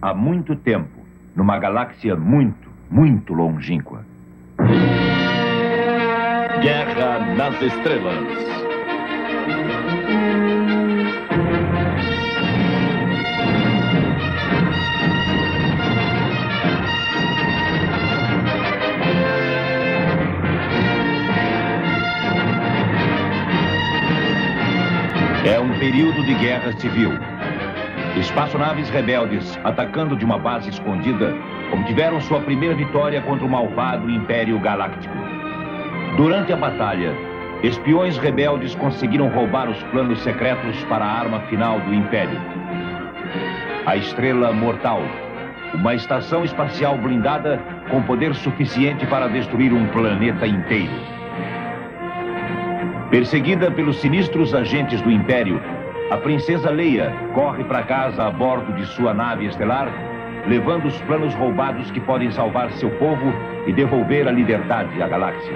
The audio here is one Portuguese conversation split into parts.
há muito tempo, numa galáxia muito, muito longínqua. Guerra nas Estrelas. É um período de guerra civil. Espaçonaves rebeldes atacando de uma base escondida obtiveram sua primeira vitória contra o malvado Império Galáctico. Durante a batalha, espiões rebeldes conseguiram roubar os planos secretos para a arma final do Império. A Estrela Mortal, uma estação espacial blindada com poder suficiente para destruir um planeta inteiro. Perseguida pelos sinistros agentes do Império, a princesa Leia corre para casa a bordo de sua nave estelar, levando os planos roubados que podem salvar seu povo e devolver a liberdade à galáxia.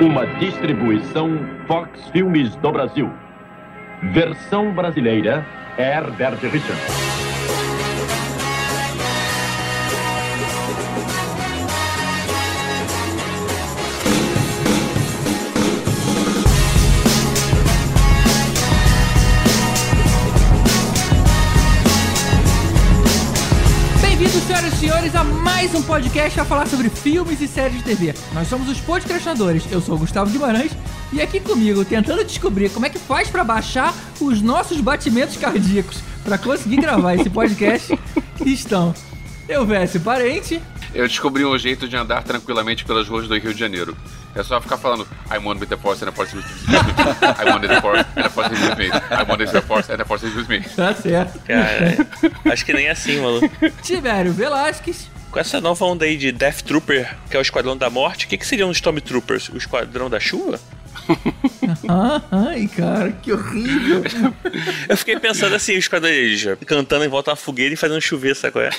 Uma distribuição Fox Filmes do Brasil. Versão brasileira Herbert Richards. Senhoras e senhores, a mais um podcast a falar sobre filmes e séries de TV. Nós somos os podcastinadores. Eu sou o Gustavo Guimarães e aqui comigo, tentando descobrir como é que faz pra baixar os nossos batimentos cardíacos pra conseguir gravar esse podcast, estão eu, Vécio Parente, Eu descobri um jeito de andar tranquilamente pelas ruas do Rio de Janeiro. É só ficar falando I want with the force and the force is with me. I want with the force and the force is with me. I want with the force and the force is with me. tá certo. Cara, acho que nem assim, maluco. Tibério Velasquez, Com essa nova onda aí de Death Trooper, que é o Esquadrão da Morte, o que, que seriam os Stormtroopers? O Esquadrão da Chuva? Ah, ai cara, que horrível. Eu fiquei pensando assim, o Esquadrão eles cantando em volta à fogueira e fazendo chover, sabe qual é?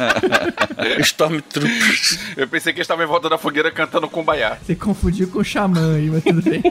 Stormtroopers. Eu pensei que eles estavam em volta da fogueira cantando Kumbaya. Você confundiu com o Xamã aí, mas tudo bem.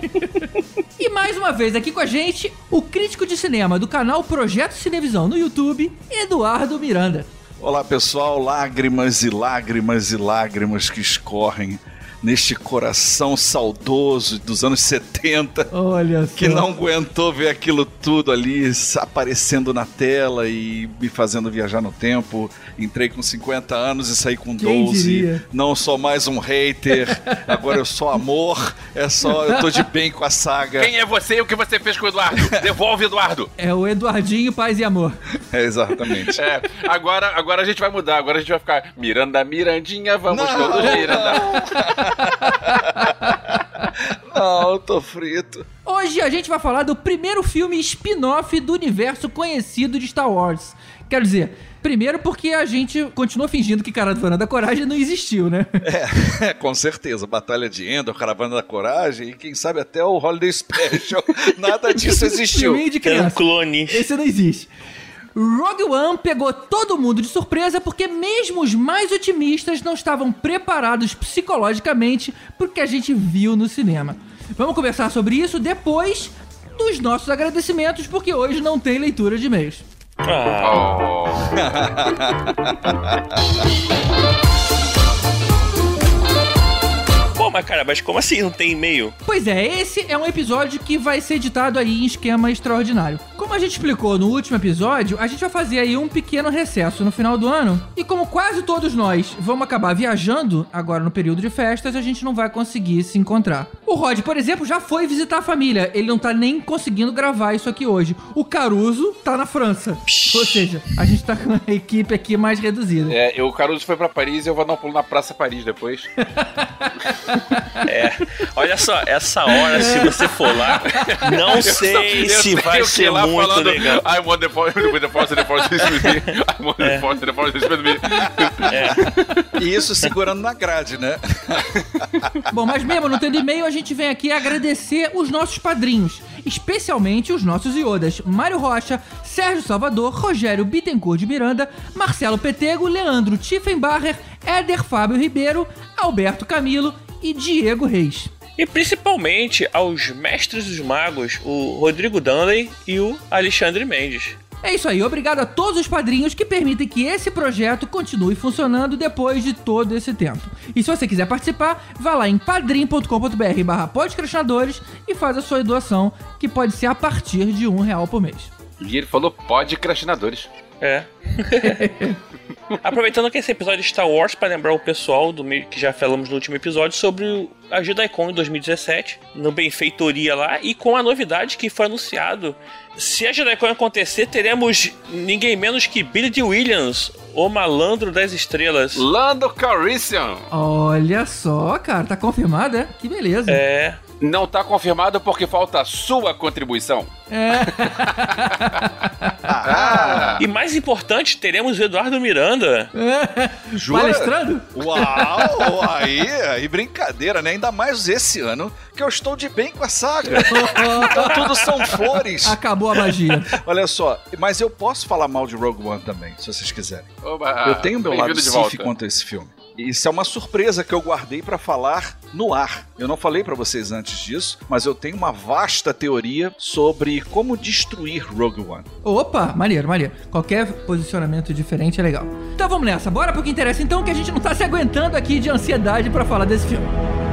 e mais uma vez aqui com a gente, o crítico de cinema do canal Projeto Cinevisão no YouTube, Eduardo Miranda. Olá pessoal, lágrimas e lágrimas e lágrimas que escorrem neste coração saudoso dos anos 70 Olha só. que não aguentou ver aquilo tudo ali aparecendo na tela e me fazendo viajar no tempo. Entrei com 50 anos e saí com Quem 12. diria? Não sou mais um hater, agora eu sou amor. É só, eu tô de bem com a saga. Quem é você e o que você fez com o Eduardo? Devolve, Eduardo! É o Eduardinho Paz e Amor. É, exatamente. É, agora, agora a gente vai mudar. Agora a gente vai ficar Miranda, Mirandinha, vamos Não. todos Miranda. Não, eu tô frito. Hoje a gente vai falar do primeiro filme spin-off do universo conhecido de Star Wars. Quero dizer, primeiro porque a gente continua fingindo que Caravana da Coragem não existiu, né? É, com certeza. Batalha de Endor, Caravana da Coragem e quem sabe até o Holiday Special. Nada disso existiu. Era um clone. Esse não existe. Rogue One pegou todo mundo de surpresa porque mesmo os mais otimistas não estavam preparados psicologicamente pro que a gente viu no cinema. Vamos conversar sobre isso depois dos nossos agradecimentos, porque hoje não tem leitura de e-mails. Ah, Oh. mas cara, mas como assim não tem e-mail? Pois é, esse é um episódio que vai ser editado aí em esquema extraordinário. Como a gente explicou no último episódio, a gente vai fazer aí um pequeno recesso no final do ano. E como quase todos nós vamos acabar viajando agora no período de festas, a gente não vai conseguir se encontrar. O Rod, por exemplo, já foi visitar a família. Ele não tá nem conseguindo gravar isso aqui hoje. O Caruso tá na França. Ou seja, a gente tá com a equipe aqui mais reduzida. É, eu, o Caruso foi pra Paris e eu vou dar um pulo na Praça Paris depois. Olha só, essa hora, se você for lá, não sei eu se vai que ir ser lá muito falando legal. I want the force, the force, the force is with me. I want the force, and the force is with me. E isso segurando na grade, né? Bom, mas mesmo não tendo e-mail, a gente vem aqui agradecer os nossos padrinhos, especialmente os nossos iodas: Mário Rocha, Sérgio Salvador, Rogério Bittencourt de Miranda, Marcelo Petego, Leandro Tiffenbacher, Éder Fábio Ribeiro, Alberto Camilo e Diego Reis. E principalmente aos mestres dos magos, o Rodrigo Danley e o Alexandre Mendes. É isso aí, obrigado a todos os padrinhos que permitem que esse projeto continue funcionando depois de todo esse tempo. E se você quiser participar, vá lá em padrim.com.br barra e faz a sua doação, que pode ser a partir de um real por mês. E ele falou podcastinadores. É. Aproveitando que esse episódio de Star Wars, para lembrar o pessoal do que já falamos no último episódio sobre a JediCon em 2017, no Benfeitoria lá, e com a novidade que foi anunciado. Se a JediCon acontecer, teremos ninguém menos que Billy D. Williams, o malandro das estrelas. Lando Calrissian. Olha só, cara, tá confirmado, é? Que beleza. É. Não tá confirmado porque falta a sua contribuição. Ah, E mais importante, teremos o Eduardo Miranda. jura? Palestrando? Uau, aí, aí brincadeira, né? Ainda mais esse ano que eu estou de bem com a saga. Então tudo são flores. Acabou a magia. Olha só, mas eu posso falar mal de Rogue One também, se vocês quiserem. Oba, eu tenho meu lado de volta. quanto a esse filme. Isso é uma surpresa que eu guardei pra falar no ar. Eu não falei pra vocês antes disso, mas eu tenho uma vasta teoria sobre como destruir Rogue One. Opa, maneiro, maneiro. Qualquer posicionamento diferente é legal. Então vamos nessa, bora pro que interessa então, que a gente não tá se aguentando aqui de ansiedade pra falar desse filme.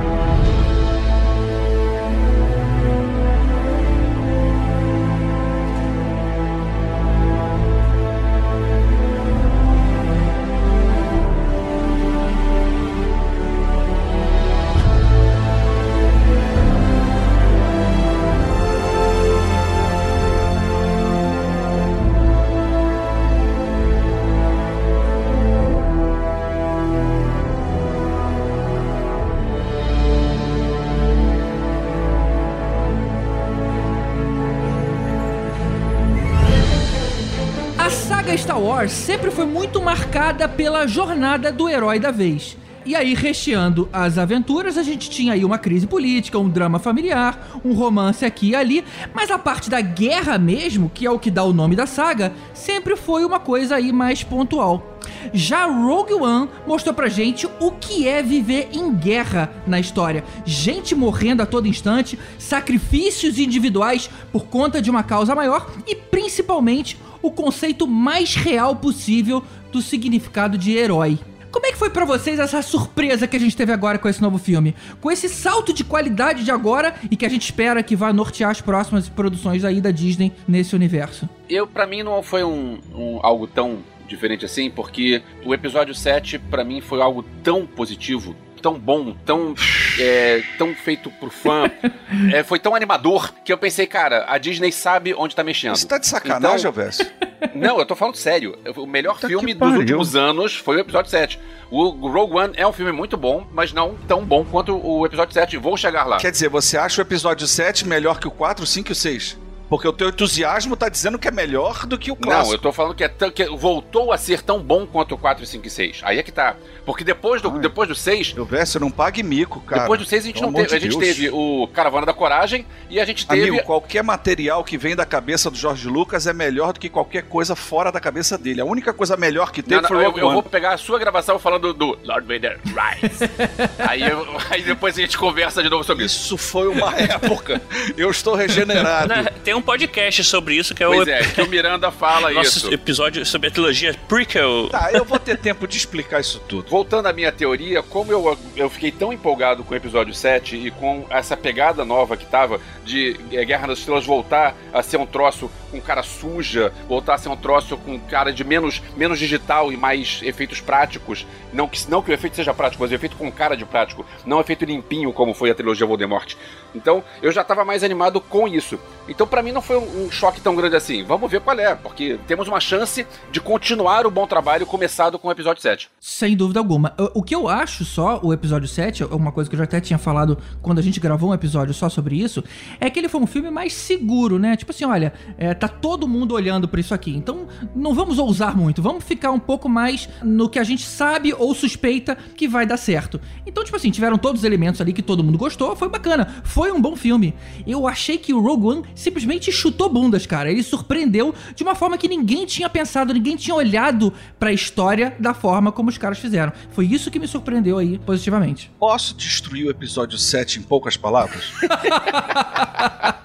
Wars sempre foi muito marcada pela jornada do herói da vez. E aí, recheando as aventuras, a gente tinha aí uma crise política, um drama familiar, um romance aqui e ali, mas a parte da guerra mesmo, que é o que dá o nome da saga, sempre foi uma coisa aí mais pontual. Já Rogue One mostrou pra gente o que é viver em guerra na história. Gente morrendo a todo instante, sacrifícios individuais por conta de uma causa maior e principalmente o conceito mais real possível do significado de herói. Como é que foi pra vocês essa surpresa que a gente teve agora com esse novo filme? Com esse salto de qualidade de agora e que a gente espera que vá nortear as próximas produções aí da Disney nesse universo? Eu, pra mim, não foi um, um- algo tão diferente assim, porque o episódio 7, pra mim, foi algo tão positivo, tão bom, tão, é, tão feito pro fã, é, foi tão animador, que eu pensei, cara, a Disney sabe onde tá mexendo. Você tá de sacanagem, Então- Alves? Não, eu tô falando sério. O melhor Puta filme dos pariu. últimos anos foi o episódio 7. O Rogue One é um filme muito bom, mas não tão bom quanto o episódio 7. Vou chegar lá. Quer dizer, você acha o episódio 7 melhor que o 4, o 5 e o 6? Porque o teu entusiasmo tá dizendo que é melhor do que o clássico. Não, eu tô falando que, é tão- que voltou a ser tão bom quanto o 4, 5 e 6. Aí é que tá. Porque depois do, Ai. depois do 6, Eu verso, não pague mico, cara. depois do 6 a gente Pelo não teve. A gente Deus. teve o Caravana da Coragem e a gente teve. Amigo, qualquer material que vem da cabeça do Jorge Lucas é melhor do que qualquer coisa fora da cabeça dele. A única coisa melhor que teve Não, não, foi eu, Rogue eu One. vou pegar a sua gravação falando do Lord Vader Rise. aí, eu- aí depois a gente conversa de novo sobre isso. Isso foi uma época. Eu estou regenerado. Né, Tem um podcast sobre isso que é Pois o é, que o Miranda fala nosso isso. episódio sobre a trilogia prequel. Tá, eu vou ter tempo de explicar isso tudo. Voltando à minha teoria, como eu, eu fiquei tão empolgado com o episódio 7 e com essa pegada nova que tava de eh, Guerra nas Estrelas voltar a ser um troço com cara suja, voltar a ser um troço com cara de menos, menos digital e mais efeitos práticos. Não que, não que o efeito seja prático, mas o efeito com cara de prático, não efeito limpinho como foi a trilogia Voldemort. Então eu já tava mais animado com isso. Então pra mim não foi um, choque tão grande assim. Vamos ver qual é, porque temos uma chance de continuar o bom trabalho começado com o episódio 7. Sem dúvida alguma. O- O que eu acho só, o episódio 7, é uma coisa que eu já até tinha falado quando a gente gravou um episódio só sobre isso, é que ele foi um filme mais seguro, né? Tipo assim, olha, é, tá todo mundo olhando pra isso aqui. Então, não vamos ousar muito, vamos ficar um pouco mais no que a gente sabe ou suspeita que vai dar certo. Então, tipo assim, tiveram todos os elementos ali que todo mundo gostou, foi bacana, foi um bom filme. Eu achei que o Rogue One simplesmente chutou bundas, cara. Ele surpreendeu de uma forma que ninguém tinha pensado, ninguém tinha olhado pra história da forma como os caras fizeram. Foi isso que me surpreendeu aí positivamente. Posso destruir o episódio 7 em poucas palavras?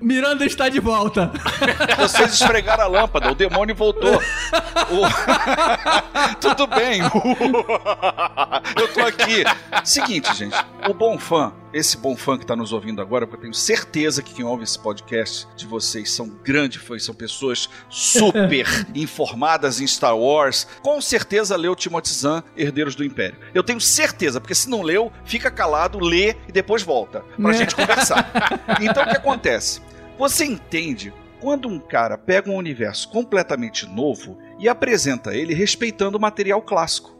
Miranda está de volta. Vocês esfregaram a lâmpada, o demônio voltou. O- Tudo bem. Eu tô aqui. Seguinte, gente. O bom fã, esse bom fã que tá nos ouvindo agora, porque eu tenho certeza que quem ouve esse podcast de vocês são grandes fãs, são pessoas super informadas em Star Wars. Com certeza leu Timothy Zahn, Herdeiros do Império. Eu tenho certeza, porque se não leu, fica calado, lê e depois volta pra É. gente conversar. Então o que acontece? Você entende quando um cara pega um universo completamente novo e apresenta ele respeitando o material clássico.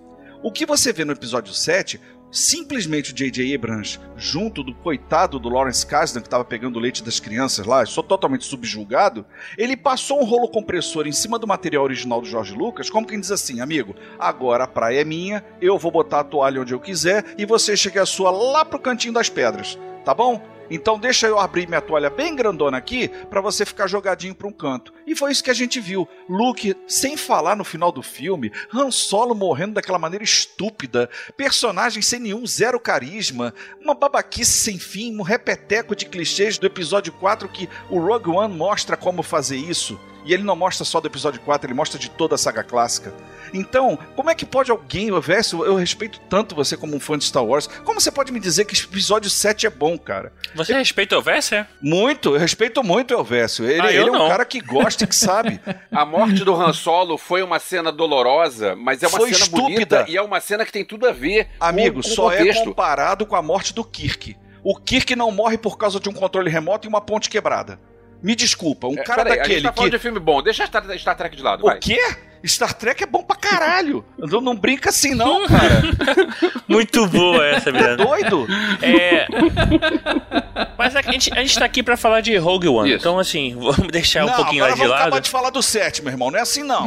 O que você vê no episódio 7, simplesmente o J.J. Abrams, junto do coitado do Lawrence Kasdan, que estava pegando o leite das crianças lá, só totalmente subjulgado, ele passou um rolo compressor em cima do material original do George Lucas, como quem diz assim, amigo, agora a praia é minha, eu vou botar a toalha onde eu quiser e você chega a sua lá pro cantinho das pedras, tá bom? Então deixa eu abrir minha toalha bem grandona aqui para você ficar jogadinho para um canto. E foi isso que a gente viu. Luke, sem falar no final do filme, Han Solo morrendo daquela maneira estúpida, personagens sem nenhum zero carisma, uma babaquice sem fim, um repeteco de clichês do episódio 4 que o Rogue One mostra como fazer isso. E ele não mostra só do episódio 4, ele mostra de toda a saga clássica. Então, como é que pode alguém, o Verso, eu respeito tanto você como um fã de Star Wars, como você pode me dizer que esse episódio 7 é bom, cara? Você respeita o Vesser? Muito, eu respeito muito o Elvésio. Ele, Ah, eu ele é um cara que gosta e que sabe. A morte do Han Solo foi uma cena dolorosa, mas é uma Foi cena estúpida. bonita e é uma cena que tem tudo a ver Amigo, com, com só é comparado com a morte do Kirk. O Kirk não morre por causa de um controle remoto e uma ponte quebrada. Me desculpa, um É, cara peraí, a gente daquele tá falando que. de filme bom. Deixa Star, Star Trek de lado, O vai. quê? Star Trek é bom pra caralho. Não, não brinca assim, não, cara. Muito boa essa, É Miranda. doido? É. Mas a gente, a gente tá aqui pra falar de Rogue One. Isso. Então, assim, vamos deixar um não, pouquinho lá de vamos acabar lado. de falar do 7, meu irmão. Não é assim, não.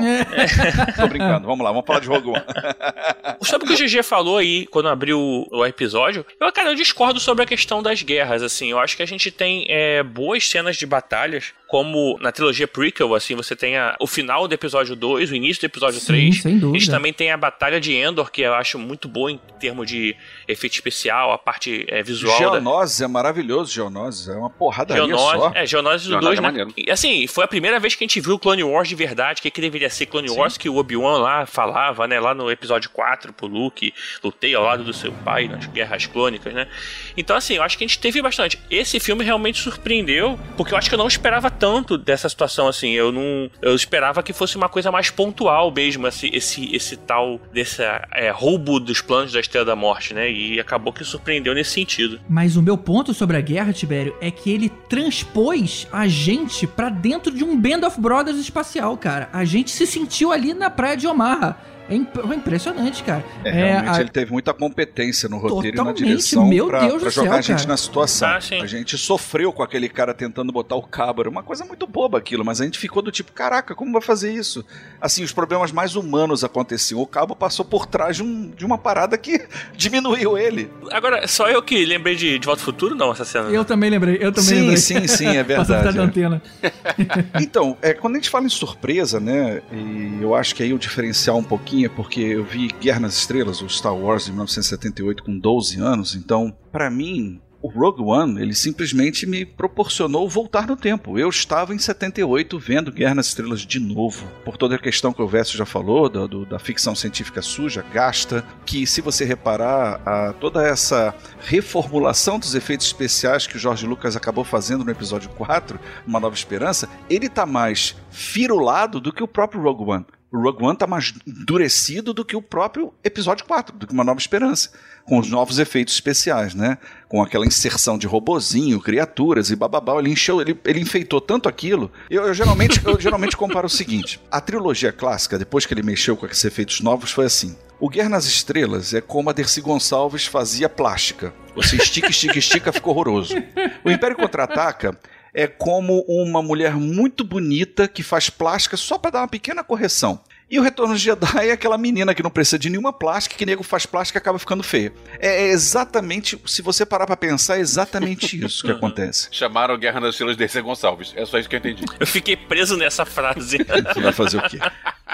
Tô brincando. Vamos lá, vamos falar de Rogue One. Sobre o que o GG falou aí quando abriu o episódio, eu, cara, eu discordo sobre a questão das guerras, assim. Eu acho que a gente tem é, boas cenas de batalhas, como na trilogia prequel, assim, você tem a- o final do episódio 2, o início do episódio Sim, 3. sem A gente dúvida. também tem a Batalha de Endor, que eu acho muito boa em termos de efeito especial, a parte é, visual da, Geonoses é maravilhoso, Geonoses. É uma Geonose, só. é, Geonose do Geonose 2, é né? E, assim, foi a primeira vez que a gente viu Clone Wars de verdade, o que, que deveria ser Clone Sim. Wars, que o Obi-Wan lá falava, né, lá no episódio 4 pro Luke, lutei ao lado do seu pai nas guerras clônicas, né? Então, assim, eu acho que a gente teve bastante. Esse filme realmente surpreendeu, porque eu acho que eu não esperava tanto dessa situação, assim, eu não... Eu esperava que fosse uma coisa mais pontual mesmo, esse, esse, esse tal, desse é, roubo dos planos da Estrela da Morte, né? E acabou que surpreendeu nesse sentido. Mas o meu ponto sobre a guerra, Tibério, é que ele transpôs a gente pra dentro de um Band of Brothers espacial, cara. A gente se sentiu ali na praia de Omaha. É imp- é impressionante, cara. É, realmente a- ele teve muita competência no roteiro Totalmente, e na direção meu pra, Deus pra jogar céu, a gente cara. na situação. Ah, a gente sofreu com aquele cara tentando botar o cabo. Era uma coisa muito boba aquilo, mas a gente ficou do tipo, caraca, como vai fazer isso? Assim, os problemas mais humanos aconteciam. O cabo passou por trás de, um- de uma parada que diminuiu ele. Agora, só eu que lembrei de, de Volta ao Futuro, não, essa cena. Eu também lembrei, eu também sim, lembrei. sim, sim, é verdade. da é. antena. Então, é, quando a gente fala em surpresa, né, e eu acho que aí o diferencial um pouquinho é porque eu vi Guerra nas Estrelas, o Star Wars de 1978 com 12 anos, então, pra mim, o Rogue One, ele simplesmente me proporcionou voltar no tempo. Eu estava em 78 vendo Guerra nas Estrelas de novo, por toda a questão que o Verso já falou, do- do- da ficção científica suja, gasta, que se você reparar, a, toda essa reformulação dos efeitos especiais que o George Lucas acabou fazendo no episódio 4, Uma Nova Esperança, ele tá mais firulado do que o próprio Rogue One. O Rogue One tá mais endurecido do que o próprio episódio 4, do que Uma Nova Esperança, com os novos efeitos especiais, né? Com aquela inserção de robozinho, criaturas e bababá, ele encheu, ele, ele enfeitou tanto aquilo. Eu, eu geralmente, eu geralmente comparo o seguinte: a trilogia clássica, depois que ele mexeu com aqueles efeitos novos, foi assim. O Guerra nas Estrelas é como a Dercy Gonçalves fazia plástica. Você estica, estica, estica, fica horroroso. O Império Contra-Ataca é como uma mulher muito bonita que faz plástica só para dar uma pequena correção. E o Retorno de Jedi é aquela menina que não precisa de nenhuma plástica, que nego faz plástica e acaba ficando feia. É, é exatamente, se você parar pra pensar, é exatamente isso que acontece. Chamaram Guerra nas Estrelas de Gonçalves. É só isso que eu entendi. Eu fiquei preso nessa frase. Você vai fazer o quê?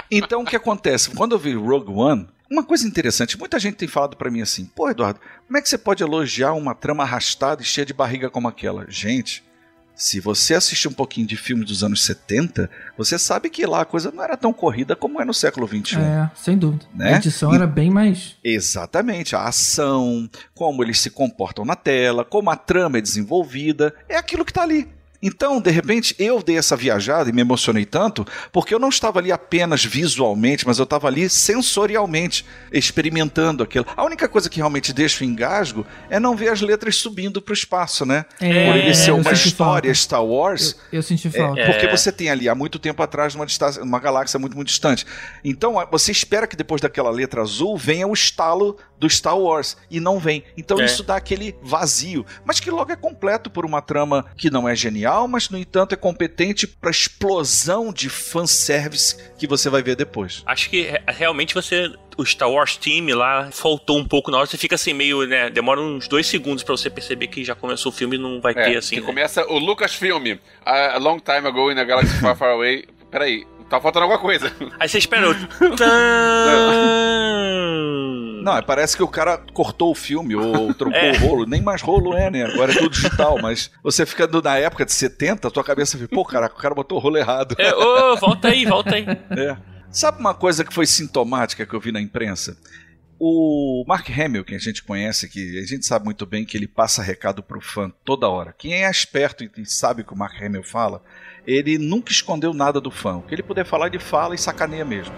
Então o que acontece? Quando eu vi Rogue One, uma coisa interessante, muita gente tem falado para mim assim: pô, Eduardo, como é que você pode elogiar uma trama arrastada e cheia de barriga como aquela? Gente, se você assistir um pouquinho de filmes dos anos 70, você sabe que lá a coisa não era tão corrida como é no século XXI. É, sem dúvida. Né? A edição E- era bem mais. Exatamente, a ação, como eles se comportam na tela, como a trama é desenvolvida, é aquilo que tá ali. Então, de repente, eu dei essa viajada e me emocionei tanto, porque eu não estava ali apenas visualmente, mas eu estava ali sensorialmente, experimentando aquilo. A única coisa que realmente deixa o engasgo é não ver as letras subindo para o espaço, né? É, Por ele ser eu uma senti história falta. Star Wars, Eu, eu senti falta. é, porque você tem ali há muito tempo atrás uma, distância- uma galáxia muito, muito distante. Então você espera que depois daquela letra azul venha o estalo do Star Wars e não vem. Então É. isso dá aquele vazio, mas que logo é completo por uma trama que não é genial, mas no entanto é competente para explosão de fanservice que você vai ver depois. Acho que re- realmente você. O Star Wars Team lá faltou um pouco na hora. Você fica assim meio, né? Demora uns dois segundos pra você perceber que já começou o filme e não vai É, ter assim. que né? começa o Lucasfilm, a, a long time ago in a galaxy far, far away. Peraí, tá faltando alguma coisa. Aí você espera. o Tã... Não, é, parece que o cara cortou o filme ou trocou É. o rolo. Nem mais rolo é, né? Agora é tudo digital, mas você fica na época de 70, tua cabeça fica, pô, caraca, o cara botou o rolo errado. É, ô, volta aí, volta aí. É. Sabe uma coisa que foi sintomática que eu vi na imprensa? O Mark Hamill, que a gente conhece, que a gente sabe muito bem que ele passa recado pro fã toda hora. Quem é esperto e sabe o que o Mark Hamill fala, ele nunca escondeu nada do fã. O que ele puder falar, ele fala e sacaneia mesmo.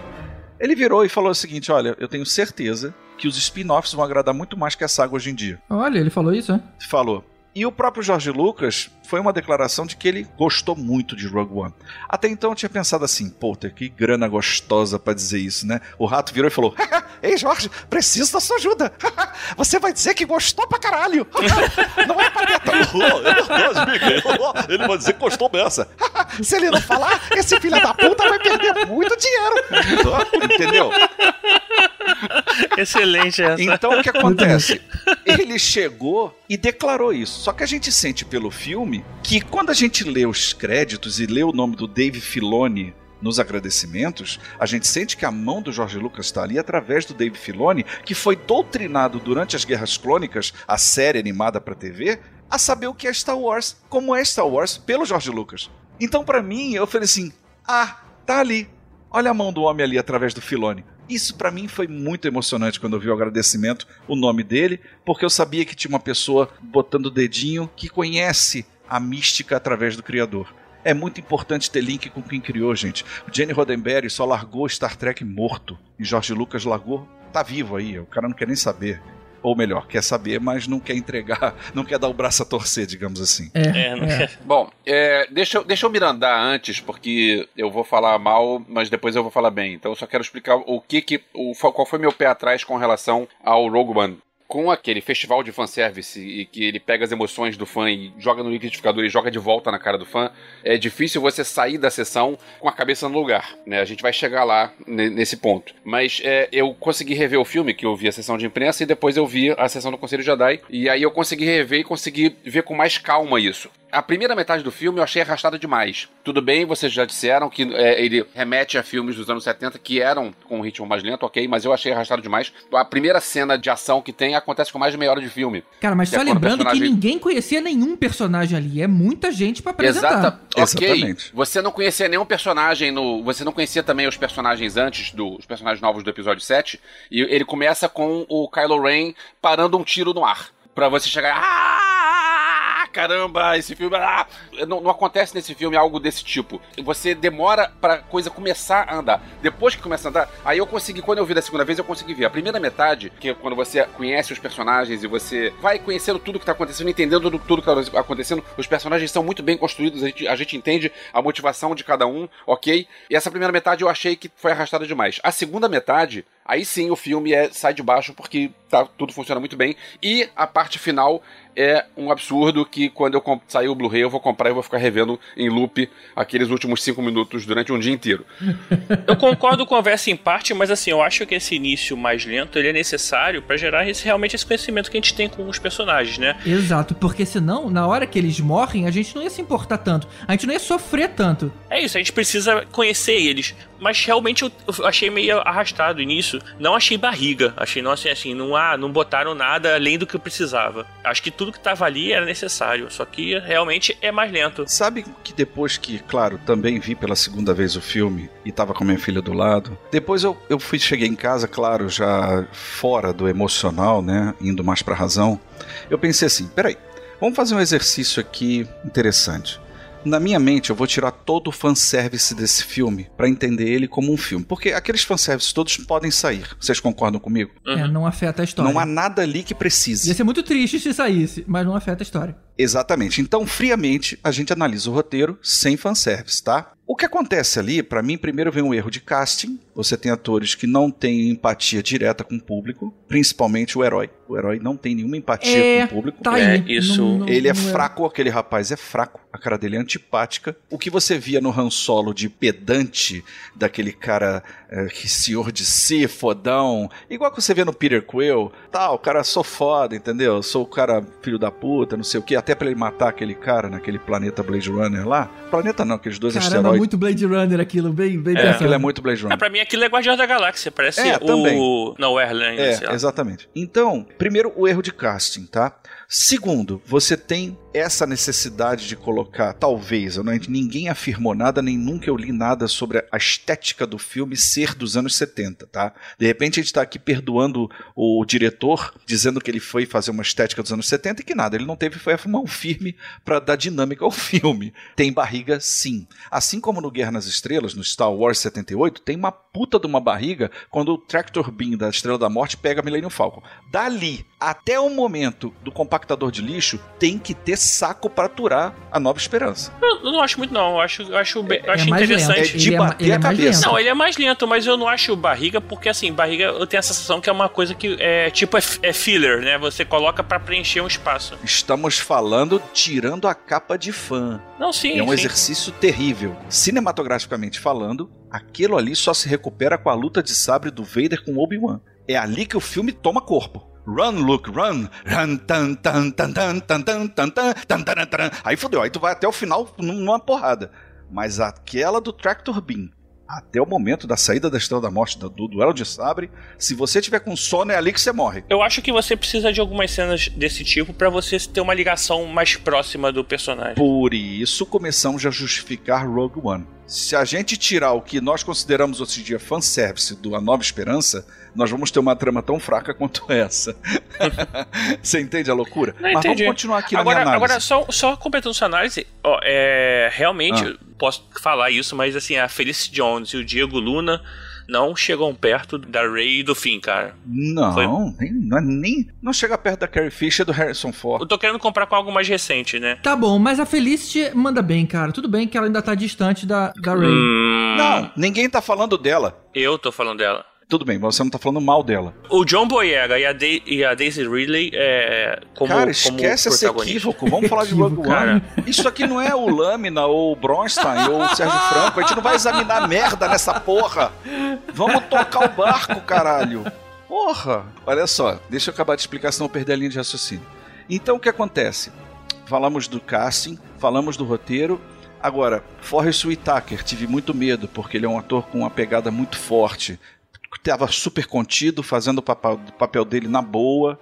Ele virou e falou o seguinte: Olha, eu tenho certeza que os spin-offs vão agradar muito mais que a saga hoje em dia. Olha, ele falou isso, é? Falou. E o próprio Jorge Lucas foi uma declaração de que ele gostou muito de Rogue One. Até então eu tinha pensado assim, puta, que grana gostosa pra dizer isso, né? O rato virou e falou: Ei, Jorge, preciso da sua ajuda. Você vai dizer que gostou pra caralho. Não é Mickey. Ele vai dizer que gostou dessa. Se ele não falar, esse filho da puta vai perder muito dinheiro. Entendeu? Excelente essa. Então o que acontece? Ele chegou e declarou isso. Só que a gente sente pelo filme que quando a gente lê os créditos e lê o nome do Dave Filoni nos agradecimentos, a gente sente que a mão do Jorge Lucas está ali através do Dave Filoni, que foi doutrinado durante as Guerras Clônicas, a série animada para TV, a saber o que é Star Wars, como é Star Wars, pelo Jorge Lucas. Então, para mim, eu falei assim: ah, tá ali. Olha a mão do homem ali através do Filoni. Isso para mim foi muito emocionante quando eu vi o agradecimento, o nome dele, porque eu sabia que tinha uma pessoa botando o dedinho que conhece a mística através do criador. É muito importante ter link com quem criou, gente. O Jenny Roddenberry só largou Star Trek morto e George Lucas largou, tá vivo aí, o cara não quer nem saber. Ou melhor, quer saber, mas não quer entregar, não quer dar o braço a torcer, digamos assim. É, É, não é. quer. Bom, é, deixa, eu- deixa eu mirandar antes, porque eu vou falar mal, mas depois eu vou falar bem. Então eu só quero explicar o que que. O, qual foi meu pé atrás com relação ao Rogue One. Com aquele festival de fanservice e que ele pega as emoções do fã e joga no liquidificador e joga de volta na cara do fã, é difícil você sair da sessão com a cabeça no lugar. Né? A gente vai chegar lá ne- nesse ponto. Mas é, eu consegui rever o filme, que eu vi a sessão de imprensa, e depois eu vi a sessão do Conselho Jedi. E aí eu consegui rever e consegui ver com mais calma isso. A primeira metade do filme eu achei arrastada demais. Tudo bem, vocês já disseram que é, ele remete a filmes dos anos 70 que eram com um ritmo mais lento, ok, mas eu achei arrastado demais. A primeira cena de ação que tem acontece com mais de meia hora de filme. Cara, mas Que só é lembrando que personagem- ninguém conhecia nenhum personagem ali. É muita gente pra apresentar. Exata, ok. Exatamente. Você não conhecia nenhum personagem no. Você não conhecia também os personagens antes dos personagens novos do episódio 7. E ele começa com o Kylo Ren parando um tiro no ar. Pra você chegar. Ah, caramba, esse filme. Ah! Não, não acontece nesse filme algo desse tipo. Você demora pra coisa começar a andar. Depois que começa a andar, aí eu consegui, quando eu vi da segunda vez, eu consegui ver. A primeira metade, que é quando você conhece os personagens e você vai conhecendo tudo que tá acontecendo, entendendo tudo, que tá acontecendo, os personagens são muito bem construídos, a gente, a gente entende a motivação de cada um, ok? E essa primeira metade eu achei que foi arrastada demais. A segunda metade, aí sim o filme é, sai de baixo porque tá, tudo funciona muito bem. E a parte final é um absurdo que quando eu sair o Blu-ray eu vou comprar e vou ficar revendo em loop aqueles últimos cinco minutos durante um dia inteiro. Eu concordo com a Versa em parte, mas assim, eu acho que esse início mais lento ele é necessário para gerar esse, realmente esse conhecimento que a gente tem com os personagens, né? Exato, porque senão, na hora que eles morrem, a gente não ia se importar tanto. A gente não ia sofrer tanto. É isso, a gente precisa conhecer eles. Mas realmente eu, eu achei meio arrastado nisso. Não achei barriga. Achei, não assim, assim, não, ah, não botaram nada além do que eu precisava. Acho que tudo que tava ali era necessário. Só que realmente é mais lento. Sabe que depois que, claro, também vi pela segunda vez o filme e tava com minha filha do lado. Depois eu, eu fui, cheguei em casa, claro, já fora do emocional, né? Indo mais pra razão. Eu pensei assim: peraí, vamos fazer um exercício aqui interessante na minha mente, eu vou tirar todo o fanservice desse filme para entender ele como um filme. Porque aqueles fanservices todos podem sair. Vocês concordam comigo? É, não afeta a história. Não há nada ali que precise. Ia ser muito triste se saísse, mas não afeta a história. Exatamente. Então, friamente, a gente analisa o roteiro sem fanservice, tá? O que acontece ali, para mim, primeiro vem um erro de casting. Você tem atores que não têm empatia direta com o público, principalmente o herói. O herói não tem nenhuma empatia É, com o público. Tá É, aí. isso- Não- não- Ele é não fraco, aquele rapaz é fraco, a cara dele é antipática. O que você via no Han Solo de pedante, daquele cara é, que senhor de si, fodão, igual que você vê no Peter Quill, tal, cara, sou foda, entendeu? Sou o cara filho da puta, não sei o que, até pra ele matar aquele cara naquele planeta Blade Runner lá. Planeta não, aqueles dois Caramba, asteroides. muito Blade Runner aquilo, bem, bem É, pensado. aquilo é muito Blade Ah, Runner. pra mim aquilo é Guardião da Galáxia. Parece É, o. também. Não, o sei É, lá. exatamente. Então, primeiro, o erro de casting, tá? Segundo, você tem essa necessidade de colocar, talvez, eu não, ninguém afirmou nada, nem nunca eu li nada sobre a estética do filme ser dos anos 70, tá? De repente a gente tá aqui perdoando o diretor, dizendo que ele foi fazer uma estética dos anos 70 e que nada, ele não teve, foi a mão firme para dar dinâmica ao filme. Tem barriga, sim. Assim como no Guerra nas Estrelas, no Star Wars 78, tem uma puta de uma barriga quando o Tractor Beam da Estrela da Morte pega Millennium Falcon. Dali até o momento do compactador de lixo, tem que ter saco para aturar a Nova Esperança. Eu, eu não acho muito, não. Eu acho, eu acho, bem- eu É acho mais interessante. lento. É de Ele ma- bater a é mais cabeça. lento. Não, ele é mais lento, mas eu não acho barriga, porque assim, barriga eu tenho a sensação que é uma coisa que é tipo é, é filler, né? Você coloca pra preencher um espaço. Estamos falando tirando a capa de fã. Não, sim. é um sim. exercício terrível. Cinematograficamente falando, aquilo ali só se recupera com a luta de sabre do Vader com Obi-Wan. É ali que o filme toma corpo. Run, Luke, run! Run, tan, tan, tan, tan, tan, tan, tan, tan, tan, tan, tan. Aí fodeu, aí tu vai até o final numa porrada. Mas aquela do Tractor Beam, até o momento da saída da Estrela da Morte, do, do duelo de sabre, se você tiver com sono, é ali que você morre. Eu acho que você precisa de algumas cenas desse tipo pra você ter uma ligação mais próxima do personagem. Por isso começamos a justificar Rogue One. Se a gente tirar o que nós consideramos hoje em dia fanservice do A Nova Esperança, nós vamos ter uma trama tão fraca quanto essa. Você entende a loucura? Não, Mas entendi. vamos continuar aqui agora, na minha análise. agora só, só completando sua análise, ó, é, realmente, Ah. posso falar isso, mas assim, a Felicity Jones e o Diego Luna não chegam perto da Ray e do Finn, cara. Não, Foi- nem, não, é nem, não chega perto da Carrie Fisher e do Harrison Ford. Eu tô querendo comprar com algo mais recente, né? Tá bom, mas a Felicity manda bem, cara. Tudo bem que ela ainda tá distante da, da Ray. Hum, Não, ninguém tá falando dela. Eu tô falando dela. Tudo bem, você não tá falando mal dela. O John Boyega e a, Dai- e a Daisy Ridley é, como, cara, como esquece esse protagonista. equívoco. Vamos falar de Rogue One. Isso aqui não é o Lâmina, ou o Bronstein, ou o Sérgio Franco. A gente não vai examinar merda nessa porra. Vamos tocar o barco, caralho. Porra. Olha só, deixa eu acabar de explicar, senão eu perder a linha de raciocínio. Então, o que acontece? Falamos do casting, falamos do roteiro. Agora, Forrest Whitaker, tive muito medo, porque ele é um ator com uma pegada muito forte. Tava super contido, fazendo o papel dele na boa.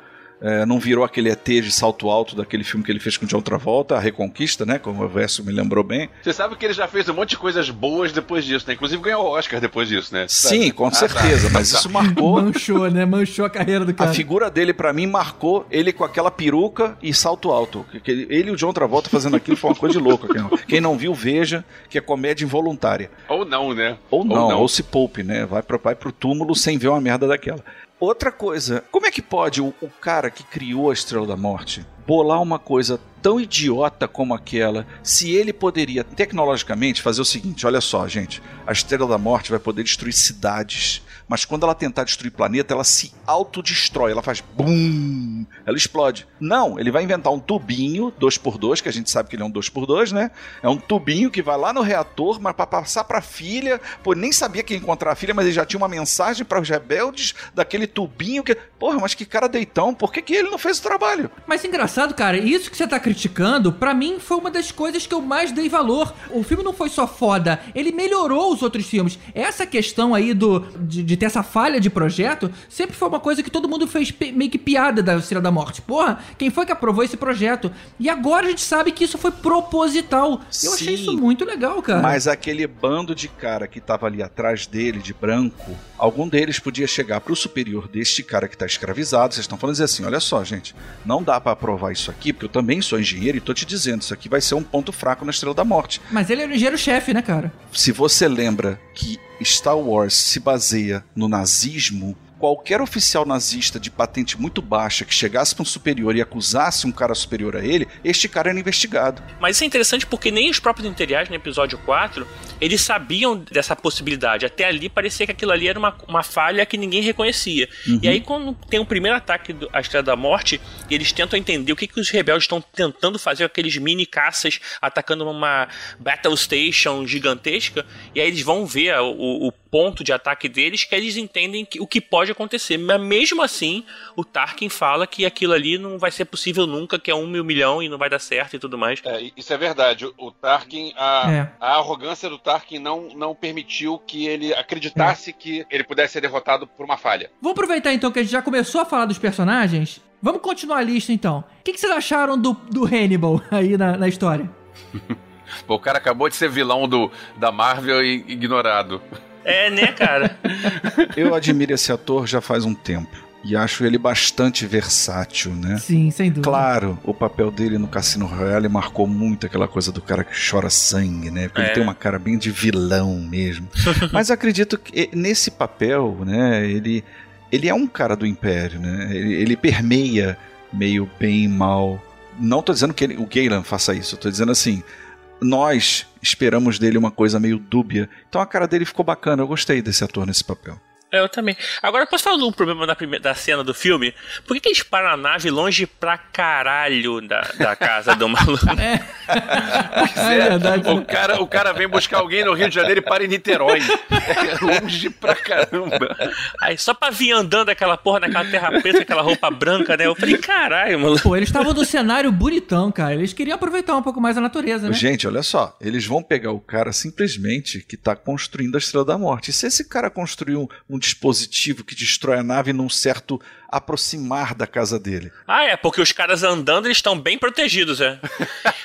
É, não virou aquele ET de salto alto daquele filme que ele fez com John Travolta, A Reconquista, né? Como o verso me lembrou bem. Você sabe que ele já fez um monte de coisas boas depois disso, né? Inclusive ganhou o Oscar depois disso, né? Sim, com Ah, tá. certeza, mas isso marcou. Manchou, né? Manchou a carreira do A cara. figura dele, pra mim, marcou ele com aquela peruca e salto alto. Ele e o John Travolta fazendo aquilo foi uma coisa de louco. Quem não, quem não viu, veja que é comédia involuntária. Ou não, né? Ou não, ou, se poupe, né? Vai pro, vai pro túmulo sem ver uma merda daquela. Outra coisa, como é que pode o, o cara que criou a Estrela da Morte bolar uma coisa tão idiota como aquela, se ele poderia tecnologicamente fazer o seguinte: olha só, gente, a Estrela da Morte vai poder destruir cidades, mas quando ela tentar destruir o planeta, ela se autodestrói, ela faz BUM! Ela explode. Não, ele vai inventar um tubinho 2x2, que a gente sabe que ele é um 2x2, né? É um tubinho que vai lá no reator, mas para passar pra filha, pô, nem sabia que ia encontrar a filha, mas ele já tinha uma mensagem para os rebeldes daquele tubinho que, porra, mas que cara deitão, por que, que ele não fez o trabalho? Mas engraçado, cara, isso que você tá criticando, para mim foi uma das coisas que eu mais dei valor. O filme não foi só foda, ele melhorou os outros filmes. Essa questão aí do de, de ter essa falha de projeto sempre foi uma coisa que todo mundo fez meio que piada da Estrela da Morte. Porra, quem foi que aprovou esse projeto? E agora a gente sabe que isso foi proposital. Eu Sim, achei isso muito legal, cara. Mas aquele bando de cara que tava ali atrás dele, de branco, algum deles podia chegar pro superior deste cara que tá escravizado. Vocês estão falando assim: olha só, gente, não dá para aprovar isso aqui, porque eu também sou engenheiro e tô te dizendo, isso aqui vai ser um ponto fraco na Estrela da Morte. Mas ele era o engenheiro-chefe, né, cara? Se você lembra que Star Wars se baseia no nazismo, qualquer oficial nazista de patente muito baixa que chegasse para um superior e acusasse um cara superior a ele, este cara era investigado. Mas isso é interessante porque nem os próprios imperiais no episódio 4, eles sabiam dessa possibilidade. Até ali parecia que aquilo ali era uma, uma falha que ninguém reconhecia. Uhum. E aí quando tem o primeiro ataque à Estrela da Morte, eles tentam entender o que, que os rebeldes estão tentando fazer com aqueles mini caças atacando uma battle station gigantesca, e aí eles vão ver o, o ponto de ataque deles que eles entendem que, o que pode acontecer. Mas mesmo assim, o Tarkin fala que aquilo ali não vai ser possível nunca, que é um mil milhão e não vai dar certo e tudo mais. É, isso é verdade. O, Tarkin, a, é. a, arrogância do Tarkin não, não permitiu que ele acreditasse é. que ele pudesse ser derrotado por uma falha. Vamos aproveitar então que a gente já começou a falar dos personagens. Vamos continuar a lista então. O que, que vocês acharam do, do Hannibal aí na, na história? Pô, o cara acabou de ser vilão do, da Marvel e ignorado. É, né, cara? Eu admiro esse ator já faz um tempo. E acho ele bastante versátil, né? Sim, sem dúvida. Claro, o papel dele no Cassino Royale marcou muito aquela coisa do cara que chora sangue, né? Porque é. ele tem uma cara bem de vilão mesmo. Mas acredito que nesse papel, né, ele, ele é um cara do Império, né? Ele, ele permeia meio bem e mal. Não tô dizendo que ele, o Galen faça isso, eu tô dizendo assim, nós esperamos dele uma coisa meio dúbia. Então a cara dele ficou bacana, eu gostei desse ator nesse papel. Eu também. Agora, posso falar de um problema da, primeira, da cena do filme? Por que, que eles param a nave longe pra caralho da, da casa do maluco? É. é, é verdade. O cara, o cara vem buscar alguém no Rio de Janeiro e para em Niterói. É longe pra caramba. Aí, só pra vir andando aquela porra naquela terra preta, aquela roupa branca, né? Eu falei, caralho, mano. Pô, eles estavam no cenário bonitão, cara. Eles queriam aproveitar um pouco mais a natureza, né? Gente, olha só. Eles vão pegar o cara simplesmente que tá construindo a Estrela da Morte. E se esse cara construiu um dispositivo que destrói a nave num certo aproximar da casa dele. Ah, é, porque os caras andando, eles estão bem protegidos, é.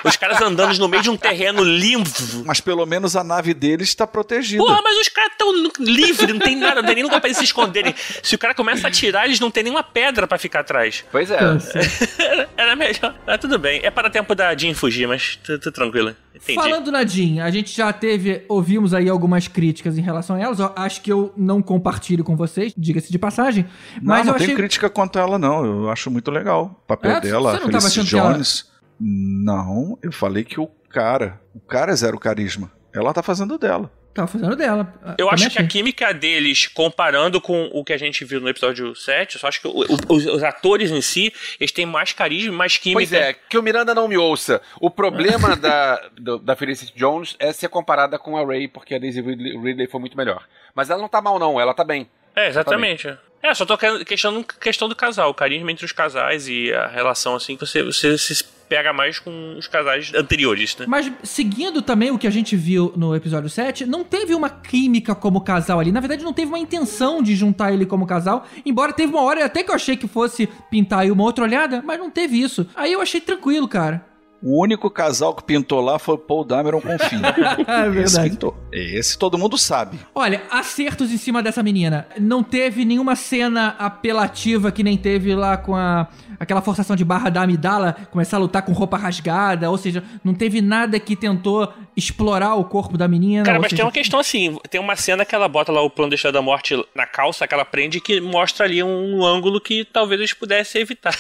Os caras andando no meio de um terreno limpo. Mas pelo menos a nave deles está protegida. Porra, mas os caras estão livres, não tem nada, não tem nem lugar pra eles se esconderem. Se o cara começa a atirar, eles não tem nenhuma pedra para ficar atrás. Pois é. Era melhor. Ah, tudo bem. É para tempo da Jean fugir, mas tudo tranquilo. Entendi. Falando na Jean, a gente já teve, ouvimos aí algumas críticas em relação a elas. Eu acho que eu não compartilho com vocês, diga-se de passagem. Mas não, não eu achei... crítica quanto a ela, não. Eu acho muito legal o papel é, dela, a Felicity Jones. Ela... Não, eu falei que o cara, o cara é zero carisma. Ela tá fazendo dela. Tá fazendo dela. Eu acho que a química deles, comparando com o que a gente viu no episódio 7, eu só acho que o, o, os, os, atores em si, eles têm mais carisma, mais química. Pois é, que o Miranda não me ouça. O problema da, do, da Felicity Jones é ser comparada com a Ray, porque a Daisy Ridley, Ridley foi muito melhor. Mas ela não tá mal, não, ela tá bem. É, exatamente. Tá é, só tô questionando questão do casal, o carisma entre os casais e a relação assim que você, você se pega mais com os casais anteriores, né? Mas seguindo também o que a gente viu no episódio 7, não teve uma química como casal ali. Na verdade, não teve uma intenção de juntar ele como casal. Embora teve uma hora até que eu achei que fosse pintar aí uma outra olhada, mas não teve isso. Aí eu achei tranquilo, cara. O único casal que pintou lá foi Paul Dameron com Finn. é verdade. Esse pintou. Esse todo mundo sabe. Olha, acertos em cima dessa menina. Não teve nenhuma cena apelativa que nem teve lá com a aquela forçação de barra da Amidala começar a lutar com roupa rasgada, ou seja, não teve nada que tentou explorar o corpo da menina. Cara, mas seja... tem uma questão assim, tem uma cena que ela bota lá o plano da morte na calça, que ela prende, que mostra ali um ângulo que talvez eles pudessem evitar.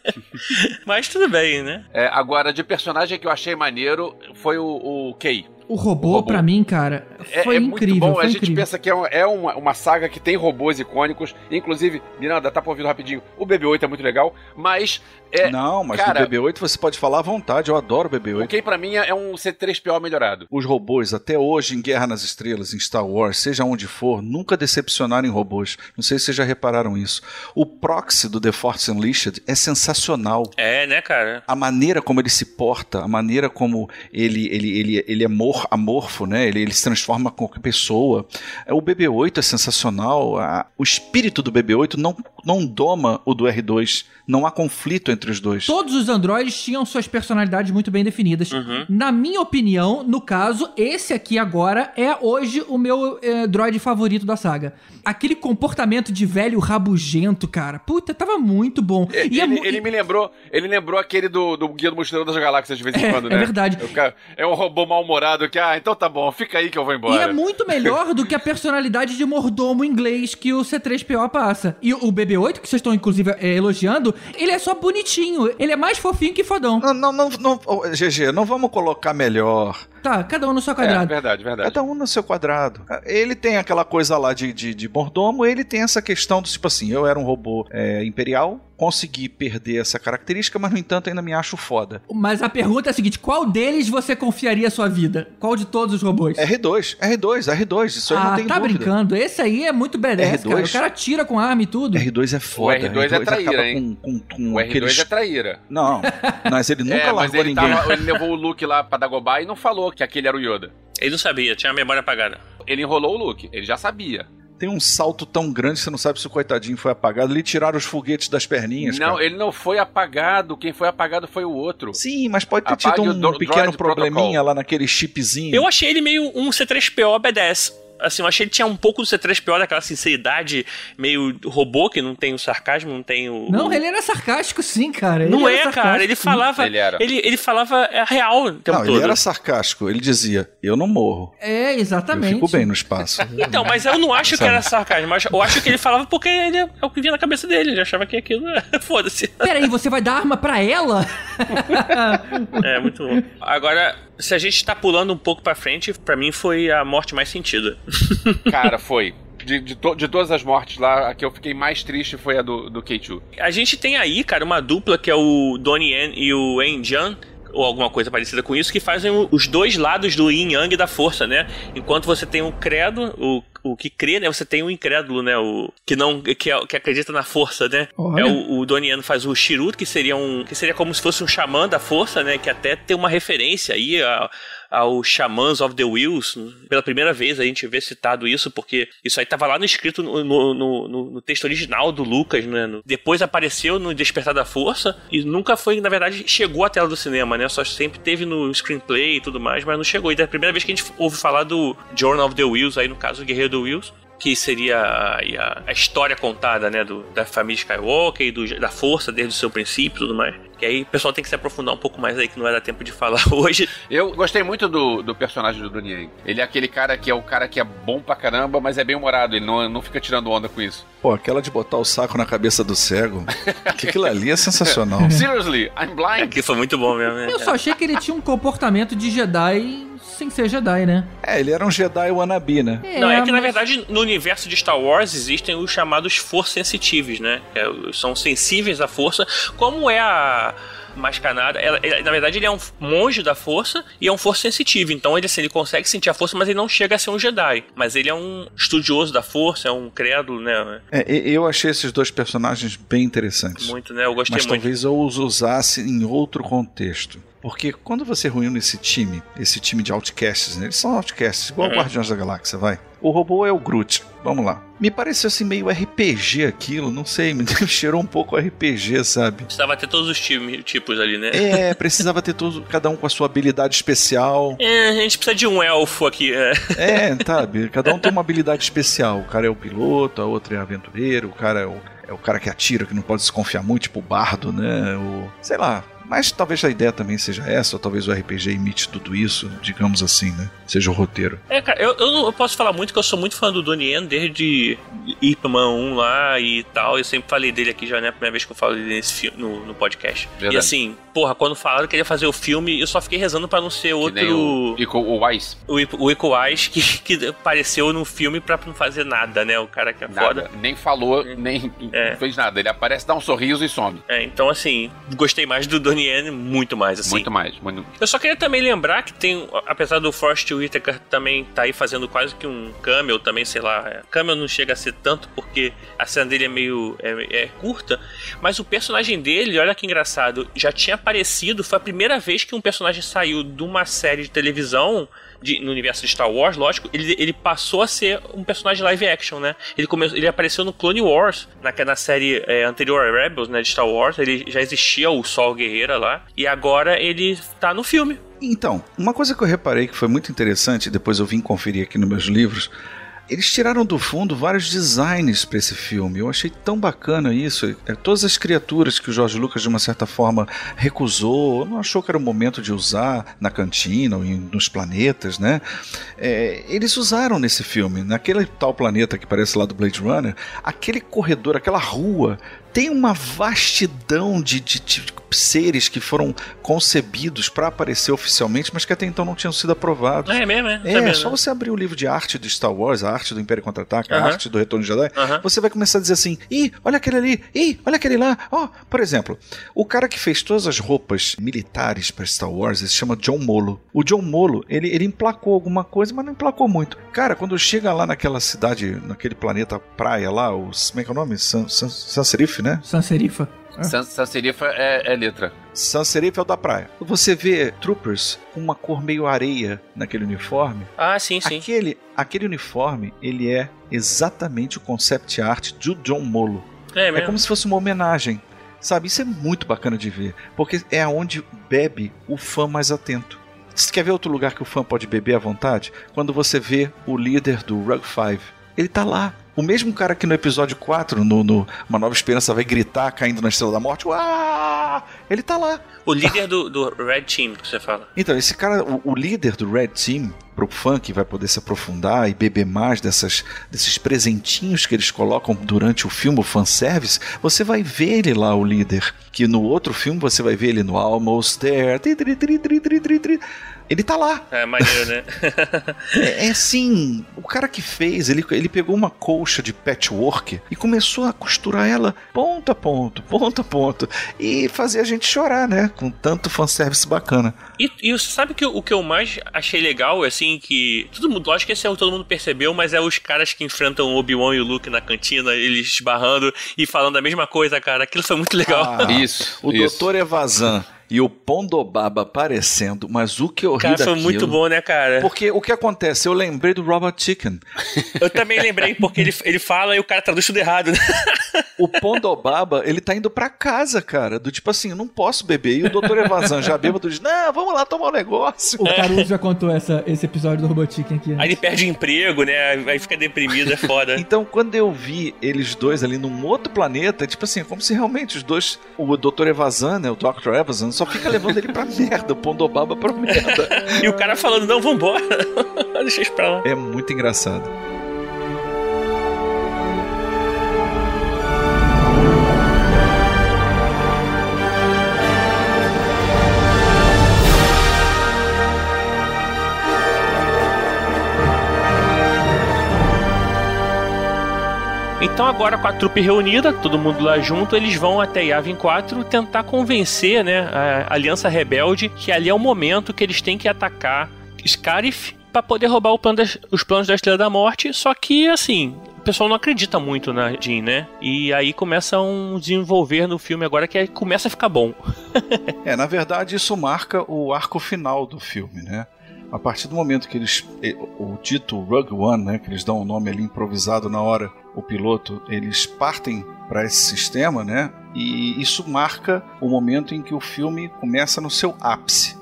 mas tudo bem, né? É, agora, de personagem que eu achei maneiro foi o, o Kay. O robô, O robô. pra mim, cara, É, foi é incrível. muito bom. Foi a gente incrível. pensa que é, um- é uma, uma saga que tem robôs icônicos. Inclusive, Miranda, tá pra ouvir rapidinho. O BB-8 é muito legal, mas é, Não, mas cara- do BB-8 você pode falar à vontade, eu adoro o o BB-8. que pra mim é um C3PO melhorado. Os robôs, até hoje em Guerra nas Estrelas, em Star Wars, seja onde for, nunca decepcionaram em robôs. Não sei se vocês já repararam isso. O proxy do The Force Unleashed é sensacional. É, né, cara? A maneira como ele se porta, a maneira como ele, ele, ele, ele é mor, amorfo, né? Ele, ele se transforma com qualquer pessoa. É, O BB-8 é sensacional. A- o espírito do BB-8 não, não doma o do R2. Não há conflito entre os dois. Todos os androides tinham suas personalidades muito bem definidas. Uhum. Na minha opinião, no caso, esse aqui agora é hoje o meu eh, droid favorito da saga. Aquele comportamento de velho rabugento, cara. Puta, tava muito bom. E é ele, mu- ele me lembrou, ele lembrou aquele do, do Guia do Mochileiro das Galáxias de vez em É, quando, é né? verdade. O cara- É um robô mal-humorado que, ah, então tá bom, fica aí que eu vou E embora. é muito melhor do que a personalidade de mordomo inglês que o C3PO passa. E o BB-8, que vocês estão inclusive eh, elogiando, ele é só bonitinho. Ele é mais fofinho que fodão. Não, não, não, não, ô, GG, não vamos colocar melhor. Tá, cada um no seu É, quadrado. verdade, verdade. Cada um no seu quadrado. Ele tem aquela coisa lá de, de, de mordomo, ele tem essa questão do tipo assim: eu era um robô é, imperial, consegui perder essa característica, mas no entanto ainda me acho foda. Mas a pergunta é a seguinte: qual deles você confiaria a sua vida? Qual de todos os robôs? R2, R2, R2, isso aí ah, não tem tá dúvida. brincando. Esse aí é muito badass, R2? cara. O cara tira com arma e tudo. R2 é foda. R2 é traíra, acaba hein? Com, com, com O R2 aqueles... é traíra. Não, mas ele nunca é, mas largou ele, ninguém. tava- ele levou o Luke lá pra Dagobah e não falou que aquele era o Yoda. Ele não sabia, tinha a memória apagada. Ele enrolou o Luke, ele já sabia. Tem um salto tão grande que você não sabe se o coitadinho foi apagado. Lhe tiraram os foguetes das perninhas. não, cara. ele não foi apagado, quem foi apagado foi o outro. Sim, mas pode ter Apague tido um pequeno probleminha protocol. lá naquele chipzinho. Eu achei ele meio um C3PO B10. Assim, eu achei que tinha um pouco do C3PO daquela sinceridade meio robô, que não tem o sarcasmo, não tem o. Não, ele era sarcástico, sim, cara. Ele Não era é, sarcástico, cara. Ele falava. Ele era. Ele, ele falava é, real o tempo Não, todo. ele era sarcástico. Ele dizia: Eu não morro. É, exatamente. Eu fico bem no espaço. Então, mas eu não acho que era sarcasmo. mas Eu acho que ele falava porque ele é o que vinha na cabeça dele. Ele achava que aquilo. Foda-se. Peraí, você vai dar arma pra ela? É, muito bom. Agora, se a gente tá pulando um pouco pra frente, pra mim foi a morte mais sentida. Cara, foi. De, de, to- de todas as mortes lá, a que eu fiquei mais triste foi a do, do K2. A gente tem aí, cara, uma dupla que é o Donnie Yen e o En Jan, ou alguma coisa parecida com isso, que fazem os dois lados do yin yang da força, né? Enquanto você tem o credo, o, o que crê, né? Você tem o incrédulo, né? O que não que, é- que acredita na força, né? Olha. É o, o Yen faz o Shirut, que seria um que seria como se fosse um xamã da força, né? Que até tem uma referência aí a ao Shamans of the Wheels. Pela primeira vez a gente vê citado isso, porque isso aí tava lá no escrito no, no, no- no- texto original do Lucas, né? Depois apareceu no Despertar da Força e nunca foi, na verdade, chegou à tela do cinema, né? Só sempre teve no screenplay e tudo mais, mas não chegou. E da primeira vez que a gente ouve falar do Journal of the Wheels, aí no caso, o Guerreiro do Wheels, que seria a, a- a história contada, né, do, da família Skywalker e do- da força desde o seu princípio e tudo mais. Que aí o pessoal tem que se aprofundar um pouco mais aí, que não vai dar tempo de falar hoje. Eu gostei muito do, do personagem do Donnie. Ele é aquele cara que é o cara que é bom pra caramba, mas é bem humorado. Ele não, não fica tirando onda com isso. Pô, aquela de botar o saco na cabeça do cego. que aquilo ali é sensacional. Seriously, I'm blind. Que foi muito bom mesmo, né? Eu só achei que ele tinha um comportamento de Jedi sem ser Jedi, né? É, ele era um Jedi wannabe, né? Não, é que na mas- verdade no universo de Star Wars existem os chamados Force Sensitives, né? É- são sensíveis à força, como é a Mascanada. Ela, ele- na verdade, ele é um monge da força e é um força sensitivo. Então, ele, assim, ele consegue sentir a força, mas ele não chega a ser um Jedi. Mas ele é um estudioso da força, é um crédulo, né? É, e- eu achei esses dois personagens bem interessantes. Muito, né? Eu gostei Mas muito. talvez eu os usasse em outro contexto. Porque quando você reúne esse time, esse time de outcasts, né? eles são outcasts, igual Uhum. Guardiões da Galáxia, vai. O robô é o Groot. Vamos lá. Me pareceu assim meio RPG aquilo, não sei, me cheirou um pouco RPG, sabe? Precisava ter todos os time- tipos ali, né? É, precisava ter todo, cada um com a sua habilidade especial. É, a gente precisa de um elfo aqui. É. É, sabe? Cada um tem uma habilidade especial. O cara é o piloto, a outra é aventureiro, o cara é o, é o cara que atira, que não pode desconfiar muito, tipo o bardo, né? O, sei lá. Mas talvez a ideia também seja essa, ou talvez o RPG imite tudo isso, digamos assim, né? Seja o roteiro. É, cara, eu, eu não eu posso falar muito que eu sou muito fã do Donnie Yen desde Ip Man 1 lá e tal. Eu sempre falei dele aqui já, né? A primeira vez que eu falei dele nesse filme, no, no podcast. Verdade. E assim, porra, quando falaram que ele ia fazer o filme, eu só fiquei rezando pra não ser Que outro. nem o, Ico- o Wise. O, Ico- o Ico Wise que, que apareceu no filme pra não fazer nada, né? O cara que é foda. Nada. Nem falou, nem É. fez nada. Ele aparece, dá um sorriso e some. É, então, assim, gostei mais do Donnie Yen, muito mais, assim. Muito mais. Muito... Eu só queria também lembrar que tem, apesar do Forrest Whitaker também tá aí fazendo quase que um cameo também, sei lá. é, Cameo não chega a ser tanto porque a cena dele é meio é, é curta, mas o personagem dele, olha que engraçado, já tinha aparecido, foi a primeira vez que um personagem saiu de uma série de televisão de- no universo de Star Wars, lógico, ele, ele passou a ser um personagem live action, né? Ele, começou, ele apareceu no Clone Wars, na, na série é, anterior a Rebels, né, de Star Wars, ele já existia o Sol Guerreira lá, e agora ele tá no filme. Então, uma coisa que eu reparei que foi muito interessante, depois eu vim conferir aqui nos meus livros, eles tiraram do fundo vários designs para esse filme. Eu achei tão bacana isso. É, todas as criaturas que o Jorge Lucas, de uma certa forma, recusou, não achou que era o momento de usar na cantina ou nos planetas, né? É, eles usaram nesse filme. Naquele tal planeta que parece lá do Blade Runner, aquele corredor, aquela rua, tem uma vastidão de, de- de seres que foram concebidos para aparecer oficialmente, mas que até então não tinham sido aprovados. É mesmo, é? É, só né? você abrir o livro de arte do Star Wars, a arte do Império Contra-Ataca, a arte do Retorno de Jedi, você vai começar a dizer assim: ih, olha aquele ali, ih, olha aquele lá. Ó, por exemplo, o cara que fez todas as roupas militares para Star Wars, ele se chama John Molo. O John Molo, ele, ele emplacou alguma coisa, mas não emplacou muito. Cara, quando chega lá naquela cidade, naquele planeta praia lá, os, como é que é o nome? San, San, Sans Serif, né? Sanserifa. Sans- Sans Serifa é, é letra. Sans Serif é o da praia. Você vê troopers com uma cor meio areia naquele uniforme. Ah, sim, sim. Aquele, aquele uniforme, ele é exatamente o concept art do John Molo. É É mesmo. como se fosse uma homenagem. Sabe, isso é muito bacana de ver. Porque é aonde bebe o fã mais atento. Você quer ver outro lugar que o fã pode beber à vontade? Quando você vê o líder do Rug 5. Ele tá lá. O mesmo cara que no episódio 4, no, no Uma Nova Esperança, vai gritar caindo na Estrela da Morte. Uau! Ele tá lá. O líder do, do Red Team, que você fala. Então, esse cara, o, o líder do Red Team, pro fã que vai poder se aprofundar e beber mais dessas, desses presentinhos que eles colocam durante o filme, o fanservice, você vai ver ele lá, o líder. Que no outro filme você vai ver ele no Almost There. Tri, tri, tri, Ele tá lá. É maneiro, né? É, é assim, o cara que fez, ele, ele pegou uma colcha de patchwork e começou a costurar ela ponto a ponto, ponto a ponto. E fazer a gente chorar, né? Com tanto fanservice bacana. E, e você sabe que o que eu mais achei legal, assim, que. Todo mundo, lógico que esse é o todo mundo percebeu, mas é os caras que enfrentam o Obi-Wan e o Luke na cantina, eles esbarrando e falando a mesma coisa, cara. Aquilo foi muito legal. Ah, Isso. O isso. Dr. Evazan e o Pondobaba aparecendo, mas o que eu ri cara, foi daquilo... muito bom, né, cara? Porque o que acontece? Eu lembrei do Robot Chicken. Eu também lembrei, porque ele, ele fala e o cara traduz tudo errado, né? O Pondobaba, ele tá indo pra casa, cara. Do tipo assim, eu não posso beber. E o Dr. Evazan já bêbado diz, não, vamos lá tomar um negócio. O Caruso já contou essa, esse episódio do Robotiquem aqui. Aí ele perde o emprego, né? Aí fica deprimido, é foda. Então, quando eu vi eles dois ali num outro planeta, tipo assim, como se realmente os dois, o Dr. Evazan, né, o Dr. Evazan, só fica levando ele pra merda, o Pondobaba pra merda. E o cara falando, não, vambora. Deixa isso pra lá. É muito engraçado. Então agora com a trupe reunida, todo mundo lá junto, eles vão até Yavin 4 tentar convencer, né, a Aliança Rebelde que ali é o momento que eles têm que atacar Scarif para poder roubar plano das- os planos da Estrela da Morte, só que assim, o pessoal não acredita muito na Jean, né? E aí começa um desenvolver no filme agora que começa a ficar bom. É, na verdade, isso marca o arco final do filme, né? A partir do momento que eles. eh, O dito Rug One, né? Que eles dão o nome ali improvisado na hora, o piloto, eles partem para esse sistema, né? E isso marca o momento em que o filme começa no seu ápice.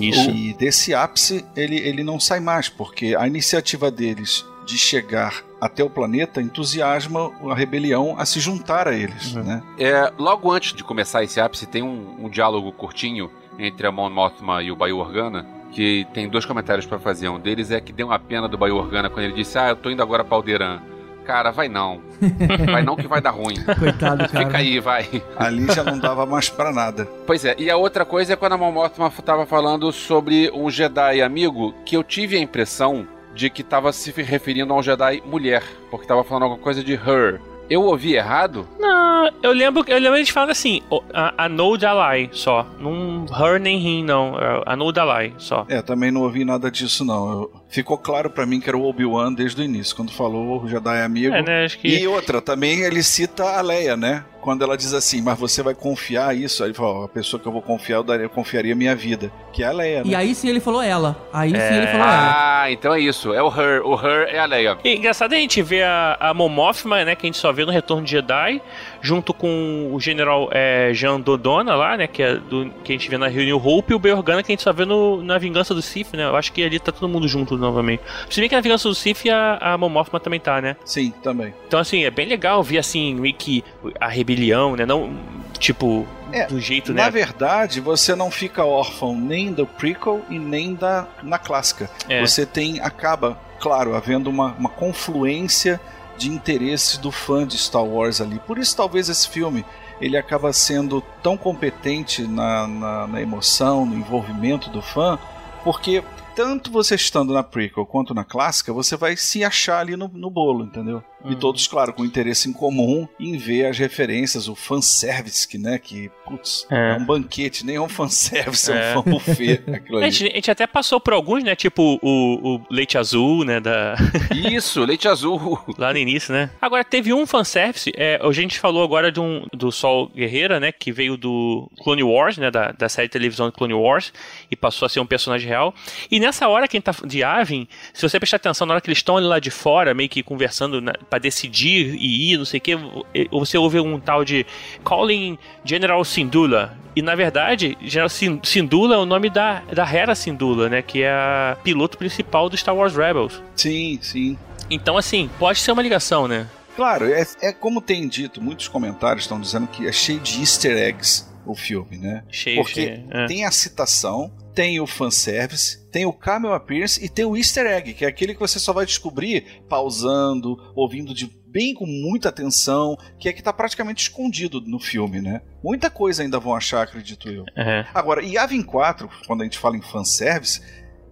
isso. E desse ápice ele, ele não sai mais, porque a iniciativa deles de chegar até o planeta entusiasma a rebelião a se juntar a eles, Uhum. né? É, logo antes de começar esse ápice, tem um, um diálogo curtinho entre a Mon Mothma e o Bayu Organa, que tem dois comentários pra fazer. Um deles é que deu uma pena do Bayu Organa quando ele disse: Ah, eu tô indo agora pra Alderan. Cara, vai não. Vai não que vai dar ruim. Coitado, cara. Fica aí, vai. Ali já não dava mais pra nada. Pois é, e a outra coisa é quando a Mon Mothma tava falando sobre um Jedi amigo, que eu tive a impressão de que tava se referindo a um Jedi mulher, porque tava falando alguma coisa de her. Eu ouvi errado? Não, eu lembro, eu lembro eles falando assim, a, a no Dalai só. Não her nem him, não. é A no Dalai só. É, também não ouvi nada disso, não. Eu- ficou claro pra mim que era o Obi-Wan desde o início, quando falou o Jedi amigo. É, né? Acho que. E outra, também ele cita a Leia, né? Quando ela diz assim, mas você vai confiar isso? Aí ele fala, ó, a pessoa que eu vou confiar, eu, daria, eu confiaria minha vida. Que é a Leia, né? E aí sim ele falou ela. Aí sim É. ele falou ela. Ah, então é isso. É o her. O her é a Leia. E engraçado a gente ver a, a né, que a gente só vê no Retorno de Jedi, junto com o General é, Jean Dodona lá, né, que, é do, que a gente vê na Reunião Hope, e o Bail Organa que a gente só vê no, na Vingança do Sith, né, eu acho que ali tá todo mundo junto novamente. Se bem que na Vingança do Sith a, a também tá, né. Sim, também. Então, assim, é bem legal ver, assim, meio que a rebelião, né, não, tipo, É, do jeito, Na né. verdade, você não fica órfão nem do prequel e nem da na clássica. É. Você tem acaba, claro, havendo uma, uma confluência de interesses do fã de Star Wars ali. Por isso, talvez esse filme ele acaba sendo tão competente na, na, na emoção, no envolvimento do fã, porque tanto você estando na prequel quanto na clássica, você vai se achar ali no, no bolo, entendeu? E Uhum. todos, claro, com interesse em comum em ver as referências, o fanservice, que, né, que, putz, É. é, um banquete, nem é um fanservice, é, É. um fã buffet, aquilo A gente, a gente até passou por alguns, né? Tipo o, o Leite Azul, né? Da, Isso, leite azul. lá no início, né? Agora, teve um fanservice. É, a gente falou agora de um, do Sol Guerreira, né? Que veio do Clone Wars, né? Da, da série de televisão Clone Wars. E passou a ser um personagem real. E nessa hora que a gente tá de Avin, se você prestar atenção na hora que eles estão ali lá de fora, meio que conversando na, pra decidir e ir, não sei o que, você ouve um tal de Calling General Syndulla. E na verdade, General Sin- Syndulla é o nome da, da Hera Syndulla, né? Que é a piloto principal do Star Wars Rebels. Sim, sim. Então, assim, pode ser uma ligação, né? Claro, é, é como tem dito, muitos comentários estão dizendo que é cheio de easter eggs o filme, né? Cheio, Porque cheio. É. tem a citação, tem o fanservice, tem o cameo appearance e tem o easter egg, que é aquele que você só vai descobrir pausando, ouvindo de bem com muita atenção, que é que tá praticamente escondido no filme, né? Muita coisa ainda vão achar, acredito eu. Agora, e Avin 4, quando a gente fala em fanservice,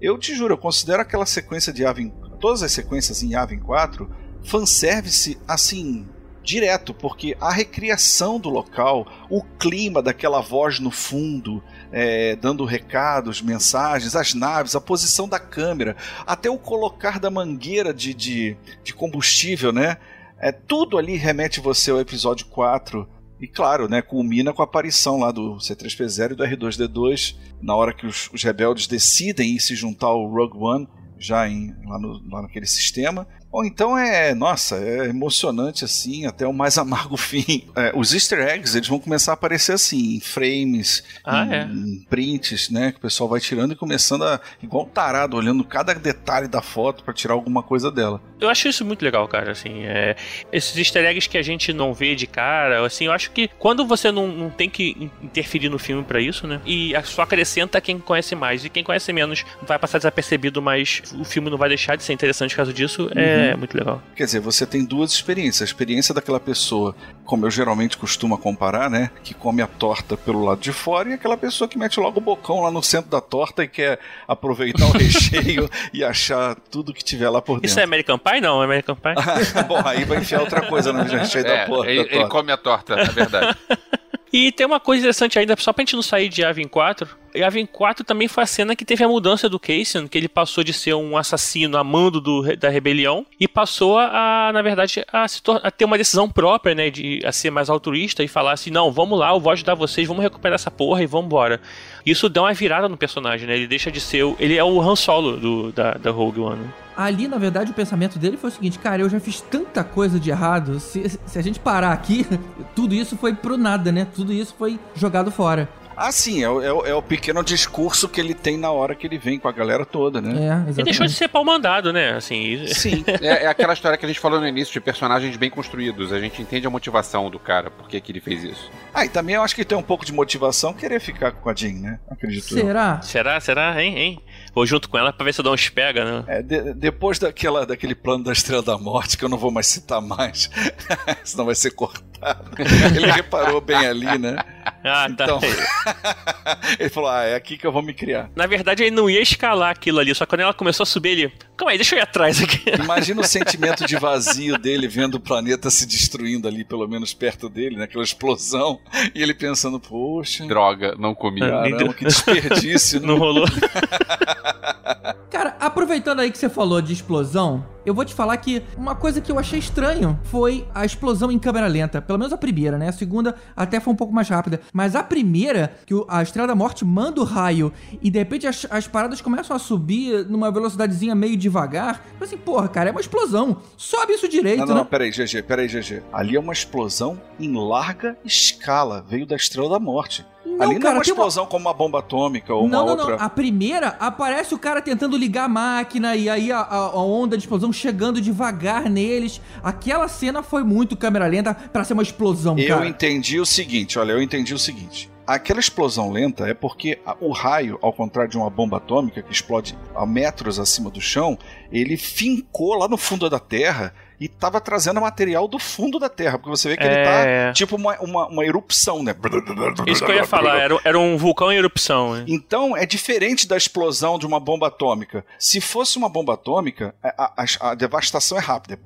eu te juro, eu considero aquela sequência de Avin, todas as sequências em Avin 4, fanservice assim, direto, porque a recriação do local, o clima daquela voz no fundo, é, dando recados, mensagens, as naves, a posição da câmera, até o colocar da mangueira de, de, de combustível, né? É, tudo ali remete você ao episódio 4. E claro, né, culmina com a aparição lá do C3P0 e do R2D2, na hora que os, os rebeldes decidem ir se juntar ao Rogue One, já em, lá, no, lá naquele sistema. Ou então é, nossa, é emocionante assim, até o mais amargo fim. É, os easter eggs, eles vão começar a aparecer assim, em frames, Ah, em, é? em prints, né, que o pessoal vai tirando e começando a, igual um tarado, olhando cada detalhe da foto para tirar alguma coisa dela. Eu acho isso muito legal, cara, assim, é, esses easter eggs que a gente não vê de cara, assim, eu acho que quando você não, não tem que in- interferir no filme pra isso, né, e só acrescenta quem conhece mais, e quem conhece menos vai passar desapercebido, mas o filme não vai deixar de ser interessante por causa disso, é muito legal. Quer dizer, você tem duas experiências. A experiência daquela pessoa, como eu geralmente costumo comparar, né? Que come a torta pelo lado de fora, e aquela pessoa que mete logo o bocão lá no centro da torta e quer aproveitar o recheio e achar tudo que tiver lá por dentro. Isso é American Pie? Não, é American Pie. Bom, aí vai enfiar outra coisa no recheio É, da porra. ele, da ele torta. come a torta, é verdade. E tem uma coisa interessante ainda, só pra gente não sair de Avin 4. E Avin 4 também foi a cena que teve a mudança do Cassian, que ele passou de ser um assassino amando do, da rebelião e passou a, na verdade, a, a ter uma decisão própria, né? De a ser mais altruísta e falar assim: não, vamos lá, eu vou ajudar vocês, vamos recuperar essa porra e vamos embora. Isso dá uma virada no personagem, né? Ele deixa de ser. o- Ele é o Han Solo do, da, da Rogue One. né? Ali, na verdade, o pensamento dele foi o seguinte, cara, eu já fiz tanta coisa de errado, se, se a gente parar aqui, tudo isso foi pro nada, né? Tudo isso foi jogado fora. Ah, sim, é, o- é é o pequeno discurso que ele tem na hora que ele vem com a galera toda, né? É, Ele deixou de exatamente. ser pau mandado, né? Assim, Sim. É, é aquela história que a gente falou no início de personagens bem construídos. A gente entende a motivação do cara, por que que ele fez isso. Ah, e também eu acho que tem um pouco de motivação querer ficar com a Jean, né? Acredito eu. Será? será, será, hein, hein? Vou junto com ela pra ver se eu dou uns pega, né? É, de- depois daquela, daquele plano da Estrela da Morte, que eu não vou mais citar mais, senão vai ser cortado. Ele reparou bem ali, né? Ah, tá. Ele falou: Ah, é aqui que eu vou me criar. Na verdade, ele não ia escalar aquilo ali, só que quando ela começou a subir, ele. Calma aí, deixa eu ir atrás aqui. Imagina o sentimento de vazio dele vendo o planeta se destruindo ali, pelo menos perto dele, naquela explosão, e ele pensando: Poxa, Droga, não comi. caramba, que desperdício. Não né? rolou. Cara, aproveitando aí que você falou de explosão, eu vou te falar que uma coisa que eu achei estranho foi a explosão em câmera lenta. Pelo menos a primeira, né? A segunda até foi um pouco mais rápida. Mas a primeira, que a Estrela da Morte manda o raio e de repente as, as paradas começam a subir numa velocidadezinha meio devagar. Eu assim, porra, cara, é uma explosão. Sobe isso direito, Não, não, não, né? peraí, GG, peraí, GG. Ali é uma explosão em larga escala, veio da Estrela da Morte. Não, Ali não é cara, uma tem uma- explosão como uma bomba atômica ou Não, uma não, outra. não. A primeira aparece o cara tentando ligar a máquina e aí a, a- onda de explosão chegando devagar neles. Aquela cena foi muito câmera lenta pra ser uma explosão, Eu cara. entendi o seguinte, olha, eu entendi o seguinte. Aquela explosão lenta é porque o raio, ao contrário de uma bomba atômica que explode a metros acima do chão, ele fincou lá no fundo da Terra e estava trazendo material do fundo da Terra, porque você vê que ele É. tá tipo uma, uma, uma erupção, né? Isso que eu ia falar, era, era um vulcão em erupção. né? Então é diferente da explosão de uma bomba atômica. Se fosse uma bomba atômica, a, a- a devastação é rápida, é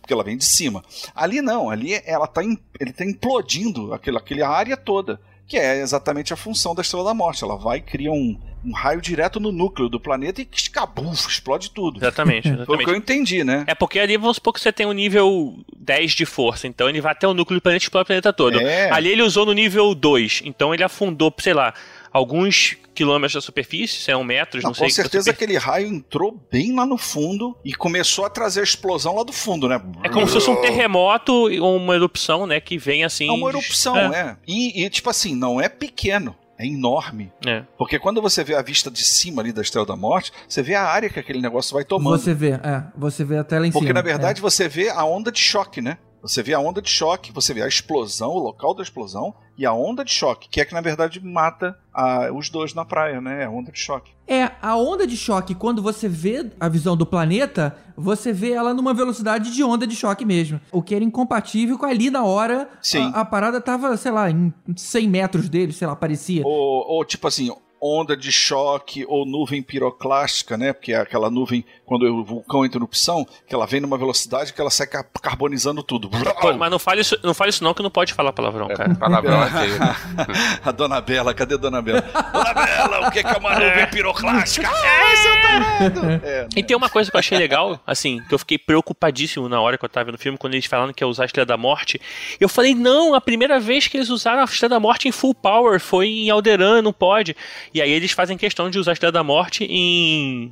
porque ela vem de cima. Ali não, ali ela tá, ele tá implodindo aquela, aquela área toda, que é exatamente a função da Estrela da Morte. Ela vai e cria um, um raio direto no núcleo do planeta e escabuf, explode tudo. Exatamente, Foi o que exatamente. eu entendi, né? É porque ali vamos supor que você tem um nível 10 de força, então ele vai até o núcleo do planeta e explode o planeta todo. É. Ali ele usou no nível 2, então ele afundou, sei lá, alguns quilômetros da superfície, se é um metros, não, Não, sei. com certeza aquele raio entrou bem lá no fundo e começou a trazer a explosão lá do fundo, né? É como se fosse um terremoto ou uma erupção, né, que vem assim... É uma erupção, é. é. E, e, tipo assim, não é pequeno, é enorme. É. Porque quando você vê a vista de cima ali da Estrela da Morte, você vê a área que aquele negócio vai tomando. Você vê, é, você vê a tela em Porque cima. na verdade você vê a onda de choque, né? Você vê a onda de choque, você vê a explosão, o local da explosão e a onda de choque, que é que na verdade mata a- os dois na praia, né? A onda de choque. É. é, a onda de choque, quando você vê a visão do planeta, você vê ela numa velocidade de onda de choque mesmo. O que era incompatível com ali na hora, Sim. A, a parada tava, sei lá, em 100 metros dele, sei lá, parecia. Ou, ou tipo assim, onda de choque ou nuvem piroclástica, né? Porque é aquela nuvem, quando o vulcão entra em erupção, que ela vem numa velocidade que ela sai ca- carbonizando tudo. Pô, mas não fale, isso, não fale isso não, que não pode falar palavrão, cara. Palavrão é feio. né? a Dona Bela, cadê a Dona Bela? Dona Bela, o que que é uma nuvem piroclástica? Ah, seu tarado! É, E tem uma coisa que eu achei legal, assim, que eu fiquei preocupadíssimo na hora que eu tava vendo o filme, quando eles falaram que ia usar a Estrela da Morte. Eu falei, não, a primeira vez que eles usaram a Estrela da Morte em full power foi em Alderan, não pode. E aí eles fazem questão de usar a Estrela da Morte em.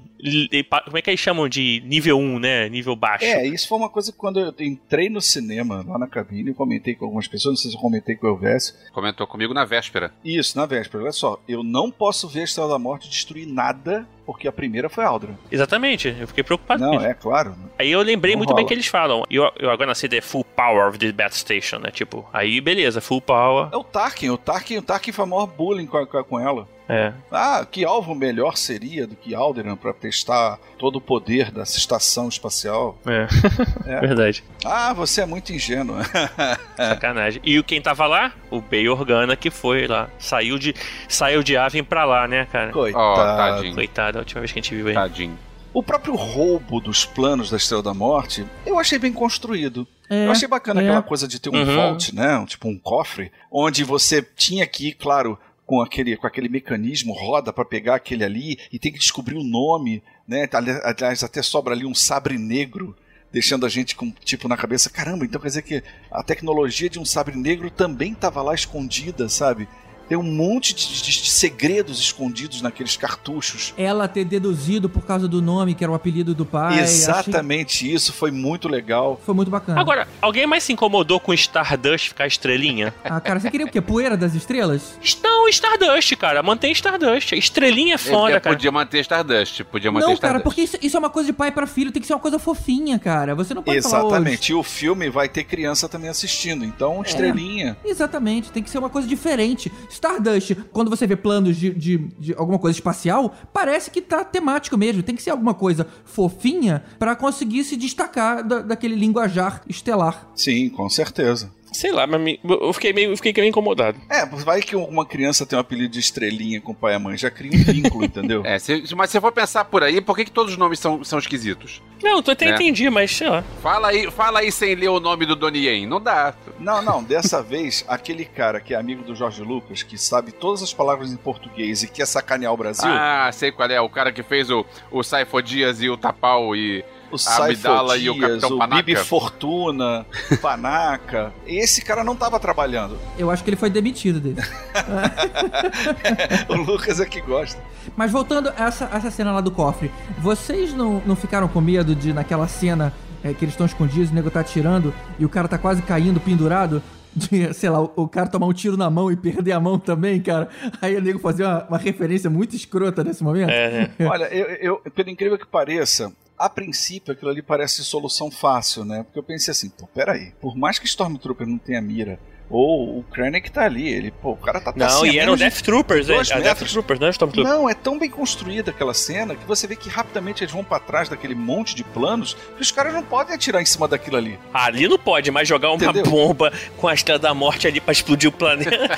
Como é que eles chamam de nível 1, né? Nível baixo. É, isso foi uma coisa que quando eu entrei no cinema, lá na cabine, eu comentei com algumas pessoas, não sei se eu comentei com o Elvésio. Comentou comigo na véspera. Isso, na véspera, olha só, eu não posso ver a Estrela da Morte destruir nada, porque a primeira foi Aldrin. Exatamente, eu fiquei preocupado com Não, isso. é claro. Aí eu lembrei Não muito bem rola. que eles falam, are gonna see the full power of the Bat Station, né? Tipo, aí beleza, full power. É o Tarkin, o Tarkin, o Tarkin foi o maior bullying com, a- com ela. É. Ah, que alvo melhor seria do que Alderan para testar todo o poder dessa estação espacial? É. É. Verdade. Ah, você é muito ingênuo. Sacanagem. E o quem tava lá? O Bay Organa que foi lá. Saiu de, saiu de Aven pra lá, né, cara? Coitado. Tadinho. Coitado, a última vez que a gente viu ele. Tadinho. O próprio roubo dos planos da Estrela da Morte, eu achei bem construído. É, eu achei bacana é. aquela coisa de ter um Uhum. vault, né? Um, tipo um cofre, onde você tinha que ir, claro, com aquele, com aquele mecanismo roda para pegar aquele ali e tem que descobrir o nome, né? Ali- Aliás, até sobra ali um sabre negro, deixando a gente com tipo na cabeça, caramba, então quer dizer que a tecnologia de um sabre negro também estava lá escondida, sabe? Tem um monte de, de- de segredos escondidos naqueles cartuchos. Ela ter deduzido por causa do nome, que era o apelido do pai. achei- Exatamente isso, foi muito legal. Foi muito bacana. Agora, alguém mais se incomodou com Stardust ficar estrelinha? Ah, cara, você queria o quê? Poeira das estrelas? Não, Stardust, cara. Mantém Stardust. Estrelinha é foda, cara. podia manter Stardust, podia manter Não, Stardust. cara, porque isso, isso é uma coisa de pai pra filho, tem que ser uma coisa fofinha, cara. Você não pode falar hoje. Exatamente. E o filme vai ter criança também assistindo. Então, estrelinha. Exatamente, tem que ser uma coisa diferente. Stardust, quando você vê planos de, de, de alguma coisa espacial, parece que tá temático mesmo. Tem que ser alguma coisa fofinha pra conseguir se destacar da- daquele linguajar estelar. Sim, com certeza. Sei lá, mas me- eu fiquei meio, eu fiquei meio incomodado. É, vai que uma criança tem um apelido de estrelinha com o pai e a mãe, já cria um vínculo, entendeu? É, se- mas se eu for pensar por aí, por que, que todos os nomes são, são esquisitos? Não, eu até É. entendi, mas sei lá. Fala aí, fala aí sem ler o nome do Donnie Yen. Não dá. Não, não, dessa vez, aquele cara que é amigo do Jorge Lucas, que sabe todas as palavras em português e quer sacanear o Brasil, Ah, sei qual é. O cara que fez o, o Saifo Dias e o Tapau e. o Abdala e o Capitão o Panaca. Bibi Fortuna, Panaca, esse cara não tava trabalhando. Eu acho que ele foi demitido dele. o Lucas é que gosta. Mas voltando a essa, a essa cena lá do cofre, vocês não, não ficaram com medo de naquela cena é, que eles estão escondidos, o nego tá atirando e o cara tá quase caindo, pendurado? De, sei lá, o, o cara tomar um tiro na mão e perder a mão também, cara. Aí o nego fazer uma, uma referência muito escrota nesse momento. É, né? Olha, eu, eu- pelo incrível que pareça, a princípio aquilo ali parece solução fácil, né? Porque eu pensei assim, pô, peraí, por mais que Stormtrooper não tenha mira, ou o Krennic tá ali, ele, pô, o cara tá tá Não, assim, e eram Death Troopers, é, a Death. Troopers, não é Stormtrooper. Não, é tão bem construída aquela cena que você vê que rapidamente eles vão pra trás daquele monte de planos que os caras não podem atirar em cima daquilo ali. Ali não pode, mas jogar uma Entendeu? bomba com a Estrela da Morte ali pra explodir o planeta.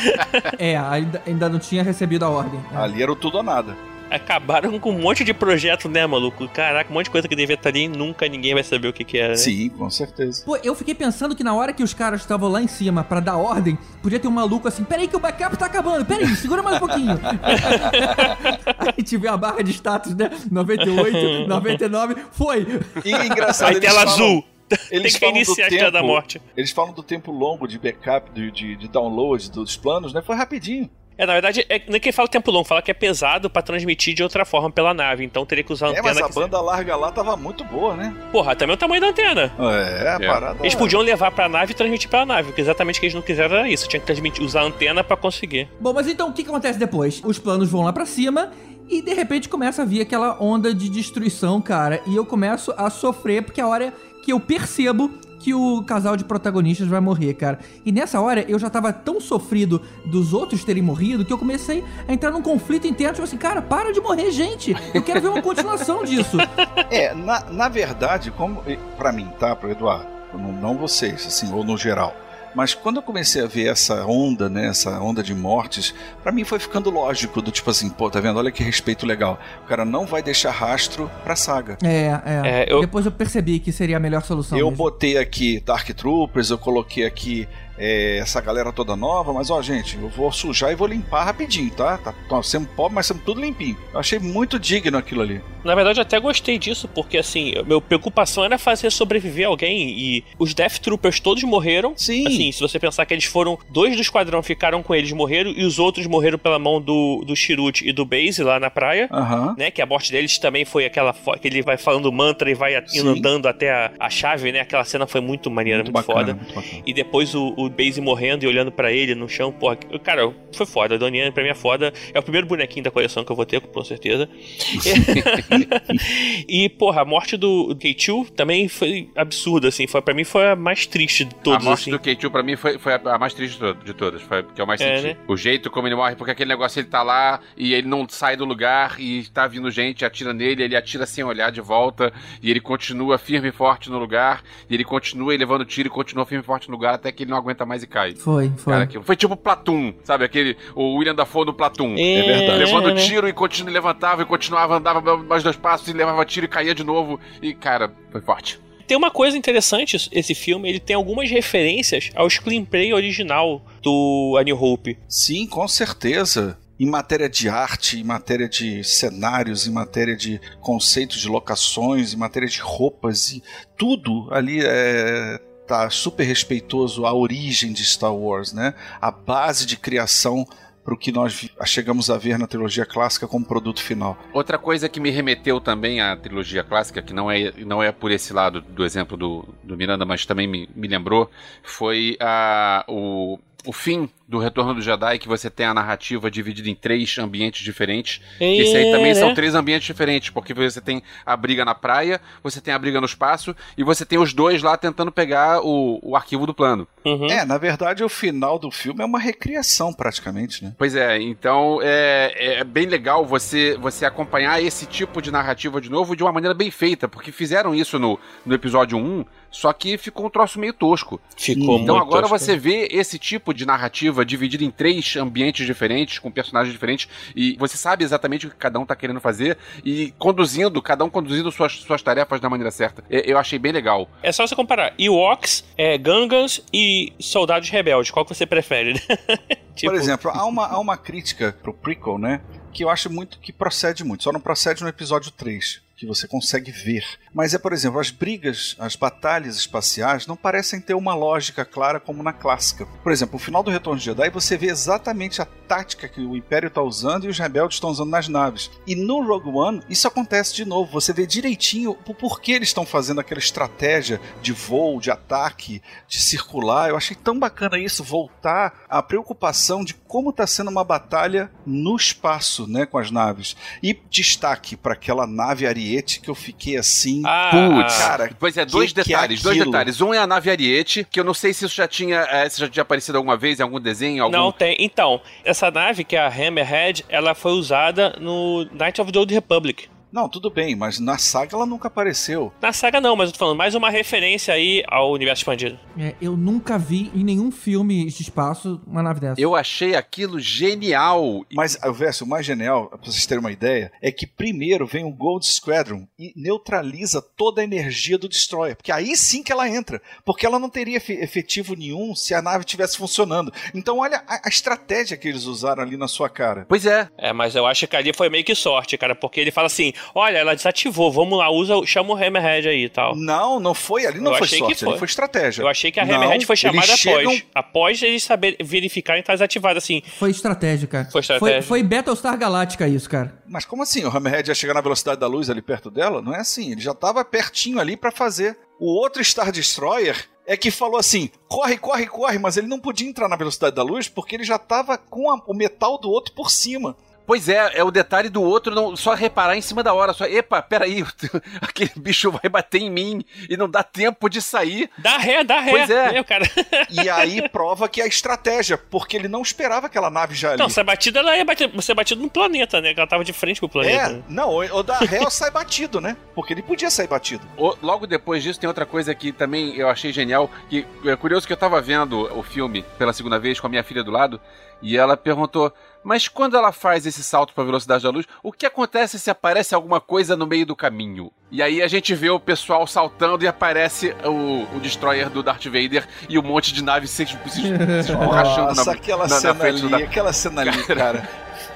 É, ainda, ainda não tinha recebido a ordem. É. Ali era o tudo ou nada. Acabaram com um monte de projeto, né, maluco? Caraca, um monte de coisa que devia estar ali e nunca ninguém vai saber o que que era, né? Sim, com certeza. Pô, eu fiquei pensando que na hora que os caras estavam lá em cima pra dar ordem, podia ter um maluco assim, peraí que o backup tá acabando, peraí, segura mais um pouquinho. Aí tiver a barra de status, né? 98, 99, foi. E engraçado, Aí tela falam- azul. Eles Tem que falam do iniciar a Estrela da tempo- Morte. Eles falam do tempo longo de backup, de, de, de download dos planos, né? Foi rapidinho. É, na verdade, é, não é que fala tempo longo, fala que é pesado pra transmitir de outra forma pela nave. Então teria que usar a É, antena. mas a que- banda larga lá tava muito boa, né? Porra, também o tamanho da antena. É, a É. parada. Eles podiam levar pra nave e transmitir pela nave, porque exatamente o que eles não quiseram era isso. Tinha que transmitir, usar a antena pra conseguir. Bom, mas então o que, que acontece depois? Os planos vão lá pra cima e de repente começa a vir aquela onda de destruição, cara. E eu começo a sofrer porque é a hora que eu percebo que o casal de protagonistas vai morrer, cara. E nessa hora eu já tava tão sofrido dos outros terem morrido que eu comecei a entrar num conflito interno, tipo assim, cara, para de morrer, gente. Eu quero ver uma continuação disso. É, na, na verdade, como. Pra mim, tá? Pro Eduardo. Não, não vocês, assim, ou no geral. Mas quando eu comecei a ver essa onda, né, essa onda de mortes, pra mim foi ficando lógico, do tipo assim, pô, tá vendo? Olha que respeito legal. O cara não vai deixar rastro pra saga. É, é. É, eu- Depois eu percebi que seria a melhor solução. Eu mesmo. botei aqui Dark Troopers, eu coloquei aqui é, essa galera toda nova, mas ó, gente, eu vou sujar e vou limpar rapidinho, tá? Tá tá sendo pobre, mas sendo tudo limpinho. Eu achei muito digno aquilo ali. Na verdade, eu até gostei disso, porque assim, minha preocupação era fazer sobreviver alguém e os Death Troopers todos morreram. Sim. Assim, se você pensar que eles foram. Dois do esquadrão ficaram com eles, morreram, e os outros morreram pela mão do, do Chirute e do Base lá na praia. Aham. Né, que a morte deles também foi aquela que ele vai falando mantra e vai Sim. andando até a, a chave, né? Aquela cena foi muito maneira, muito, bacana, foda. muito. E depois o, o Base morrendo e olhando pra ele no chão, porra, cara, foi foda. A Doniane pra mim é foda. É o primeiro bonequinho da coleção que eu vou ter, com certeza. e, porra, a morte do K2 também foi absurda, assim. Foi, pra mim foi a mais triste de todas, a morte assim. do K2 pra mim foi, foi a, mais triste de to- de todas. Foi que eu mais É, senti. né? O jeito como ele morre, porque aquele negócio ele tá lá e ele não sai do lugar e tá vindo gente, atira nele, ele atira sem olhar de volta e ele continua firme e forte no lugar e ele continua aí levando tiro e continua firme e forte no lugar até que ele não aguenta mais e cai. Foi, foi. Cara, aquilo foi tipo Platum, sabe? Aquele. O William Dafoe no Platum. É verdade. Levando né? tiro e continua, levantava e continuava, andava mais dois passos e levava tiro e caía de novo. E, cara, foi forte. Tem uma coisa interessante, esse filme, ele tem algumas referências ao screenplay original do A New Hope. Sim, com certeza. Em matéria de arte, em matéria de cenários, em matéria de conceitos de locações, em matéria de roupas e tudo ali é tá super respeitoso à origem de Star Wars, né? A base de criação pro que nós chegamos a ver na trilogia clássica como produto final. Outra coisa que me remeteu também à trilogia clássica, que não é, não é por esse lado do exemplo do, do Miranda, mas também me, me lembrou, foi a, o, o fim do Retorno do Jedi, que você tem a narrativa dividida em três ambientes diferentes. E esse aí também né? são três ambientes diferentes, porque você tem a briga na praia, você tem a briga no espaço, e você tem os dois lá tentando pegar o, o arquivo do plano. Uhum. É, na verdade, o final do filme é uma recriação, praticamente, né? Pois é, então é, é bem legal você, você acompanhar esse tipo de narrativa de novo de uma maneira bem feita, porque fizeram isso no, no episódio 1, só que ficou um troço meio tosco. Ficou Então muito agora tosco. você vê esse tipo de narrativa dividida em três ambientes diferentes, com personagens diferentes, e você sabe exatamente o que cada um tá querendo fazer, e conduzindo, cada um conduzindo suas, suas tarefas da maneira certa. É, Eu achei bem legal. É só você comparar Ewoks, é, Gangans e Soldados Rebeldes. Qual que você prefere? Tipo, Por exemplo, há uma, há uma crítica pro prequel, né? Que eu acho muito que procede muito. Só não procede no episódio 3, que você consegue ver. Mas é, por exemplo, as brigas, as batalhas espaciais não parecem ter uma lógica clara como na clássica. Por exemplo, o final do Retorno de Jedi você vê exatamente a tática que o Império está usando e os rebeldes estão usando nas naves. E no Rogue One, isso acontece de novo. Você vê direitinho o porquê eles estão fazendo aquela estratégia de voo, de ataque, de circular. Eu achei tão bacana isso, voltar à preocupação de como está sendo uma batalha no espaço, né, com as naves. E destaque para aquela nave Ariete que eu fiquei assim. Ah, Putz, ah, cara. Pois é, dois que que é detalhes, dois aquilo? detalhes. Um é a nave Ariete, que eu não sei se isso já tinha, eh, se já tinha aparecido alguma vez em algum desenho, algum... Não tem. Então, essa nave, que é a Hammerhead, ela foi usada no Night of the Old Republic. Não, tudo bem, mas na saga ela nunca apareceu. Na saga não, mas eu tô falando mais uma referência aí ao universo expandido. É, eu nunca vi em nenhum filme de espaço uma nave dessa. Eu achei aquilo genial. Mas o verso o mais genial, pra vocês terem uma ideia, é que primeiro vem o Gold Squadron e neutraliza toda a energia do Destroyer. Porque aí sim que ela entra. Porque ela não teria efe- efetivo nenhum se a nave estivesse funcionando. Então olha a, a estratégia que eles usaram ali na sua cara. Pois é. É, mas eu acho que ali foi meio que sorte, cara, porque ele fala assim: olha, ela desativou, vamos lá, usa, chama o Hammerhead aí e tal. Não, não foi ali, não Eu foi achei que sorte, foi. ali foi estratégia. Eu achei que a Não, Hammerhead foi chamada eles após. chegam- Após eles saber verificarem que tá desativada, assim. Foi estratégia, cara. Foi estratégia. Foi, foi Battlestar Galactica isso, cara. Mas como assim? O Hammerhead ia chegar na velocidade da luz ali perto dela? Não é assim. Ele já estava pertinho ali para fazer. O outro Star Destroyer é que falou assim: corre, corre, corre, mas ele não podia entrar na velocidade da luz porque ele já estava com a- o metal do outro por cima. Pois é, é o detalhe do outro não só reparar em cima da hora. Só, epa, peraí, aquele bicho vai bater em mim e não dá tempo de sair. Dá ré, dá ré. Pois é. Meu, cara. E aí prova que é a estratégia, porque ele não esperava aquela nave já ali. Não, essa batida ela ia bater, você batido no planeta, né? Que ela tava de frente pro planeta. É, não, ou ou dá ré ou sai batido, né? Porque ele podia sair batido. O- Logo depois disso tem outra coisa que também eu achei genial, que é curioso que eu tava vendo o filme pela segunda vez com a minha filha do lado, e ela perguntou: "Mas quando ela faz esse salto pra velocidade da luz, o que acontece se aparece alguma coisa no meio do caminho?" E aí a gente vê o pessoal saltando e aparece o, o destroyer do Darth Vader e um monte de naves se, se, se esborrachando Nossa, na, aquela na, na cena ali, da... aquela cena ali, cara.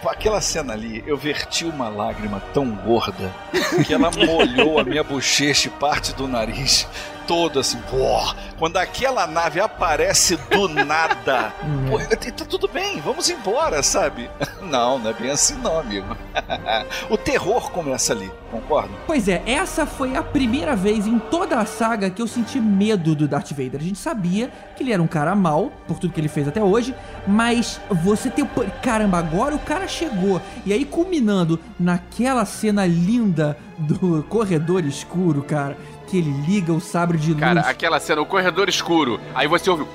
Aquela cena ali, eu verti uma lágrima tão gorda que ela molhou a minha bochecha e parte do nariz todo assim. Pô, quando aquela nave aparece do nada, pô, tá tudo bem, vamos embora, sabe? Não, não é bem assim não, amigo. o terror começa ali, concorda? Pois é, essa foi a primeira vez em toda a saga que eu senti medo do Darth Vader. A gente sabia que ele era um cara mau, por tudo que ele fez até hoje, mas você tem. o- Caramba, agora o cara chegou. E aí, culminando naquela cena linda do corredor escuro, cara, que ele liga o sabre de luz. Cara, aquela cena, o corredor escuro. Aí você ouve.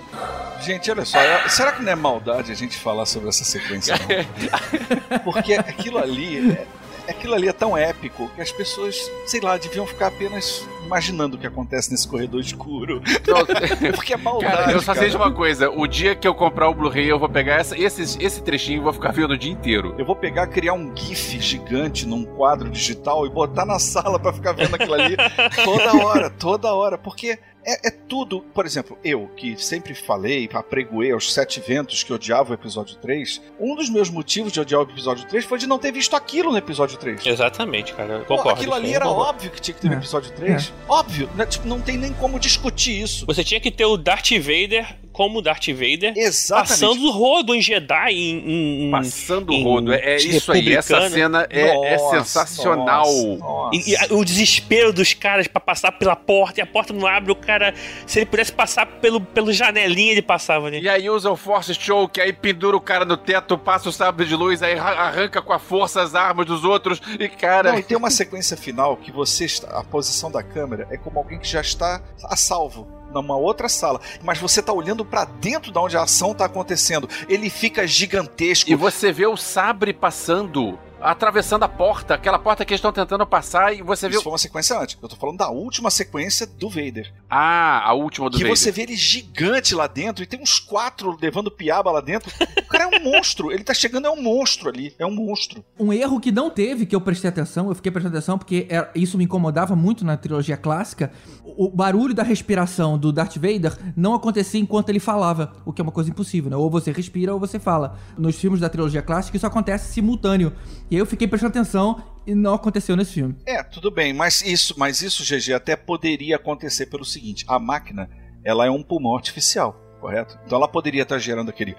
Gente, olha só, será que não é maldade a gente falar sobre essa sequência? Não? Porque aquilo ali, é, aquilo ali é tão épico que as pessoas, sei lá, deviam ficar apenas imaginando o que acontece nesse corredor escuro. Porque é maldade. Cara, eu só sei de uma coisa: o dia que eu comprar o Blu-ray, eu vou pegar essa, esse, esse trechinho e vou ficar vendo o dia inteiro. Eu vou pegar, criar um GIF gigante num quadro digital e botar na sala pra ficar vendo aquilo ali toda hora, toda hora. Porque é, é tudo. Por exemplo, eu, que sempre falei, apregoei aos sete ventos que odiava o episódio 3, um dos meus motivos de odiar o episódio 3 foi de não ter visto aquilo no episódio 3. Exatamente, cara. Eu Pô, concordo. aquilo isso ali era concordo. óbvio que tinha que ter no É. episódio 3. Óbvio, né? Tipo, não tem nem como discutir isso. Você tinha que ter o Darth Vader como Darth Vader, Exatamente. passando o rodo em Jedi, em. em- Passando o rodo. É, é isso aí. Essa cena é, é Nossa, sensacional. nossa, nossa. E, e o desespero dos caras pra passar pela porta e a porta não abre, o cara. Se ele pudesse passar pelo, pelo janelinha, ele passava, né? E aí usa o Force Choke, aí pendura o cara no teto, passa o sabre de luz, aí arra- arranca com a força as armas dos outros. E cara. Não, e tem uma sequência final que você está, a posição da câmera é como alguém que já está a salvo numa outra sala, mas você tá olhando pra dentro da onde a ação tá acontecendo. Ele fica gigantesco. E você vê o sabre passando, atravessando a porta, aquela porta que eles estão tentando passar, e você vê. Isso foi uma sequência antes. Eu tô falando da última sequência do Vader. Ah, a última do que Vader. você vê ele gigante lá dentro e tem uns quatro levando piaba lá dentro. O cara é um monstro. Ele tá chegando, é um monstro ali. É um monstro. Um erro que não teve, que eu prestei atenção, eu fiquei prestando atenção porque era- isso me incomodava muito na trilogia clássica. O, o barulho da respiração do Darth Vader não acontecia enquanto ele falava, o que é uma coisa impossível, né? Ou você respira ou você fala. Nos filmes da trilogia clássica isso acontece simultâneo. E eu fiquei prestando atenção e não aconteceu nesse filme. É, tudo bem, mas isso, mas isso, GG, até poderia acontecer pelo seguinte: a máquina, ela é um pulmão artificial, correto? Então ela poderia estar gerando aquele.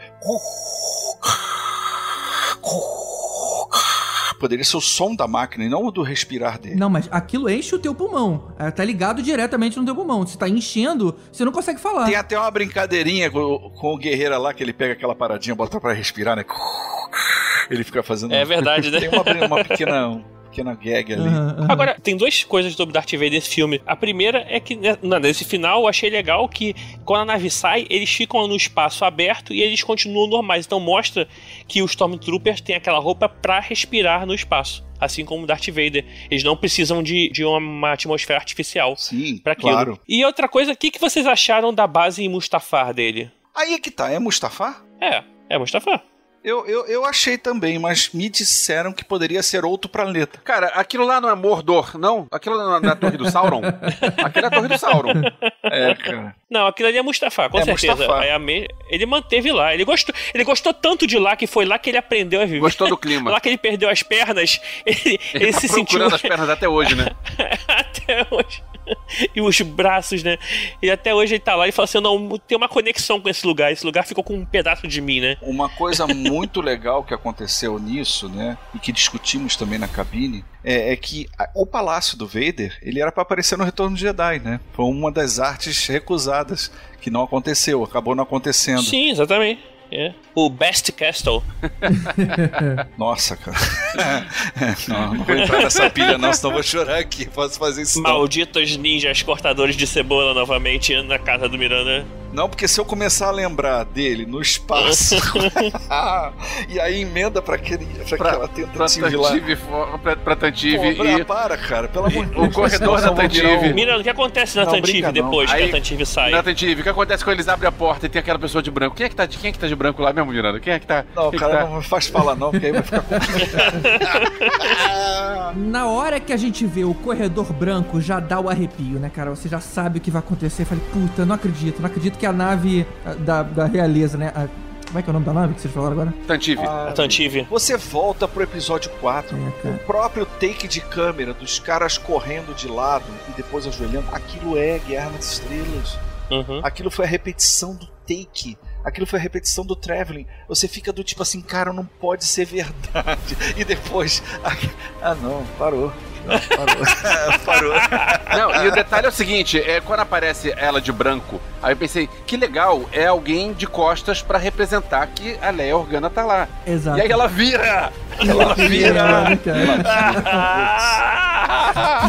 Poderia ser o som da máquina e não o do respirar dele. Não, mas aquilo enche o teu pulmão. É, Tá ligado diretamente no teu pulmão. Se tá enchendo, você não consegue falar. Tem até uma brincadeirinha com, com o guerreiro lá que ele pega aquela paradinha, bota pra respirar, né? Ele fica fazendo. É verdade, né? Tem uma, uma pequena, um pequena gag ali. Aham, aham. Agora, tem duas coisas sobre Darth Vader nesse filme. A primeira é que, né, na- nesse final, eu achei legal que quando a nave sai, eles ficam no espaço aberto e eles continuam normais. Então mostra que os Stormtroopers têm aquela roupa pra respirar no espaço. Assim como o Darth Vader. Eles não precisam de, de uma atmosfera artificial Sim, pra aquilo. claro. E outra coisa, o que, que vocês acharam da base em Mustafar dele? Aí é que tá, é Mustafar? É, é Mustafar. Eu, eu, eu achei também, mas me disseram que poderia ser outro planeta. Cara, aquilo lá não é Mordor, não? Aquilo não é a Torre do Sauron? Aquilo é a Torre do Sauron. É, cara. Não, aquilo ali é Mustafar, com É certeza. Mustafar. É a me- Ele manteve lá. Ele gostou, ele gostou tanto de lá que foi lá que ele aprendeu a viver. Gostou do clima. Lá que ele perdeu as pernas, ele, ele Ele tá se sentiu procurando as pernas até hoje, né? até hoje. E os braços, né? E até hoje ele tá lá e fala assim: não, tem uma conexão com esse lugar. Esse lugar ficou com um pedaço de mim, né? Uma coisa muito legal que aconteceu nisso, né, e que discutimos também na cabine, é, é que a- o palácio do Vader, ele era pra aparecer no Retorno de Jedi, né? Foi uma das artes recusadas que não aconteceu, acabou não acontecendo. Sim, exatamente. É. O Best Castle. Nossa, cara. não, não vou entrar nessa pilha não, senão eu vou chorar aqui. Posso fazer isso não. Malditos ninjas cortadores de cebola novamente na casa do Miranda. Não, porque se eu começar a lembrar dele no espaço, e aí emenda pra, aquele, pra, Pra- aquela Pra tentativa lá. Tantive, fo- pra, pra Tantive Pô, e... Para, cara, pelo amor de o Deus. corredor senão da Tantive. um- Miranda, o que acontece na Não, Tantive depois que Aí- a Tantive sai? Na Tantive, o que acontece quando eles abrem a porta e tem aquela pessoa de branco? Quem é que tá de, quem é que tá de branco lá mesmo, Miranda? Quem é que tá... Não, é cara, que tá? não faz falar não, porque aí vai ficar complicado. Na hora que a gente vê o corredor branco, já dá o arrepio, né, cara? Você já sabe o que vai acontecer. Eu falei, puta, não acredito. Não acredito que a nave ah, da, da realeza, né? a- como é que é o nome da nave que vocês falaram agora? Tantive. A Tantive. Você volta pro episódio 4. É. O próprio take de câmera dos caras correndo de lado e depois ajoelhando, aquilo é Guerra nas Estrelas. Uhum. Aquilo foi a repetição do take. Aquilo foi a repetição do traveling. Você fica do tipo assim, cara, não pode ser verdade. E depois. Ah, não, parou. Não, parou. parou. Não, e o detalhe é o seguinte, é quando aparece ela de branco, aí eu pensei, que legal, é alguém de costas pra representar que a Leia Organa tá lá. Exato. E aí ela vira! Ela É, vira. né?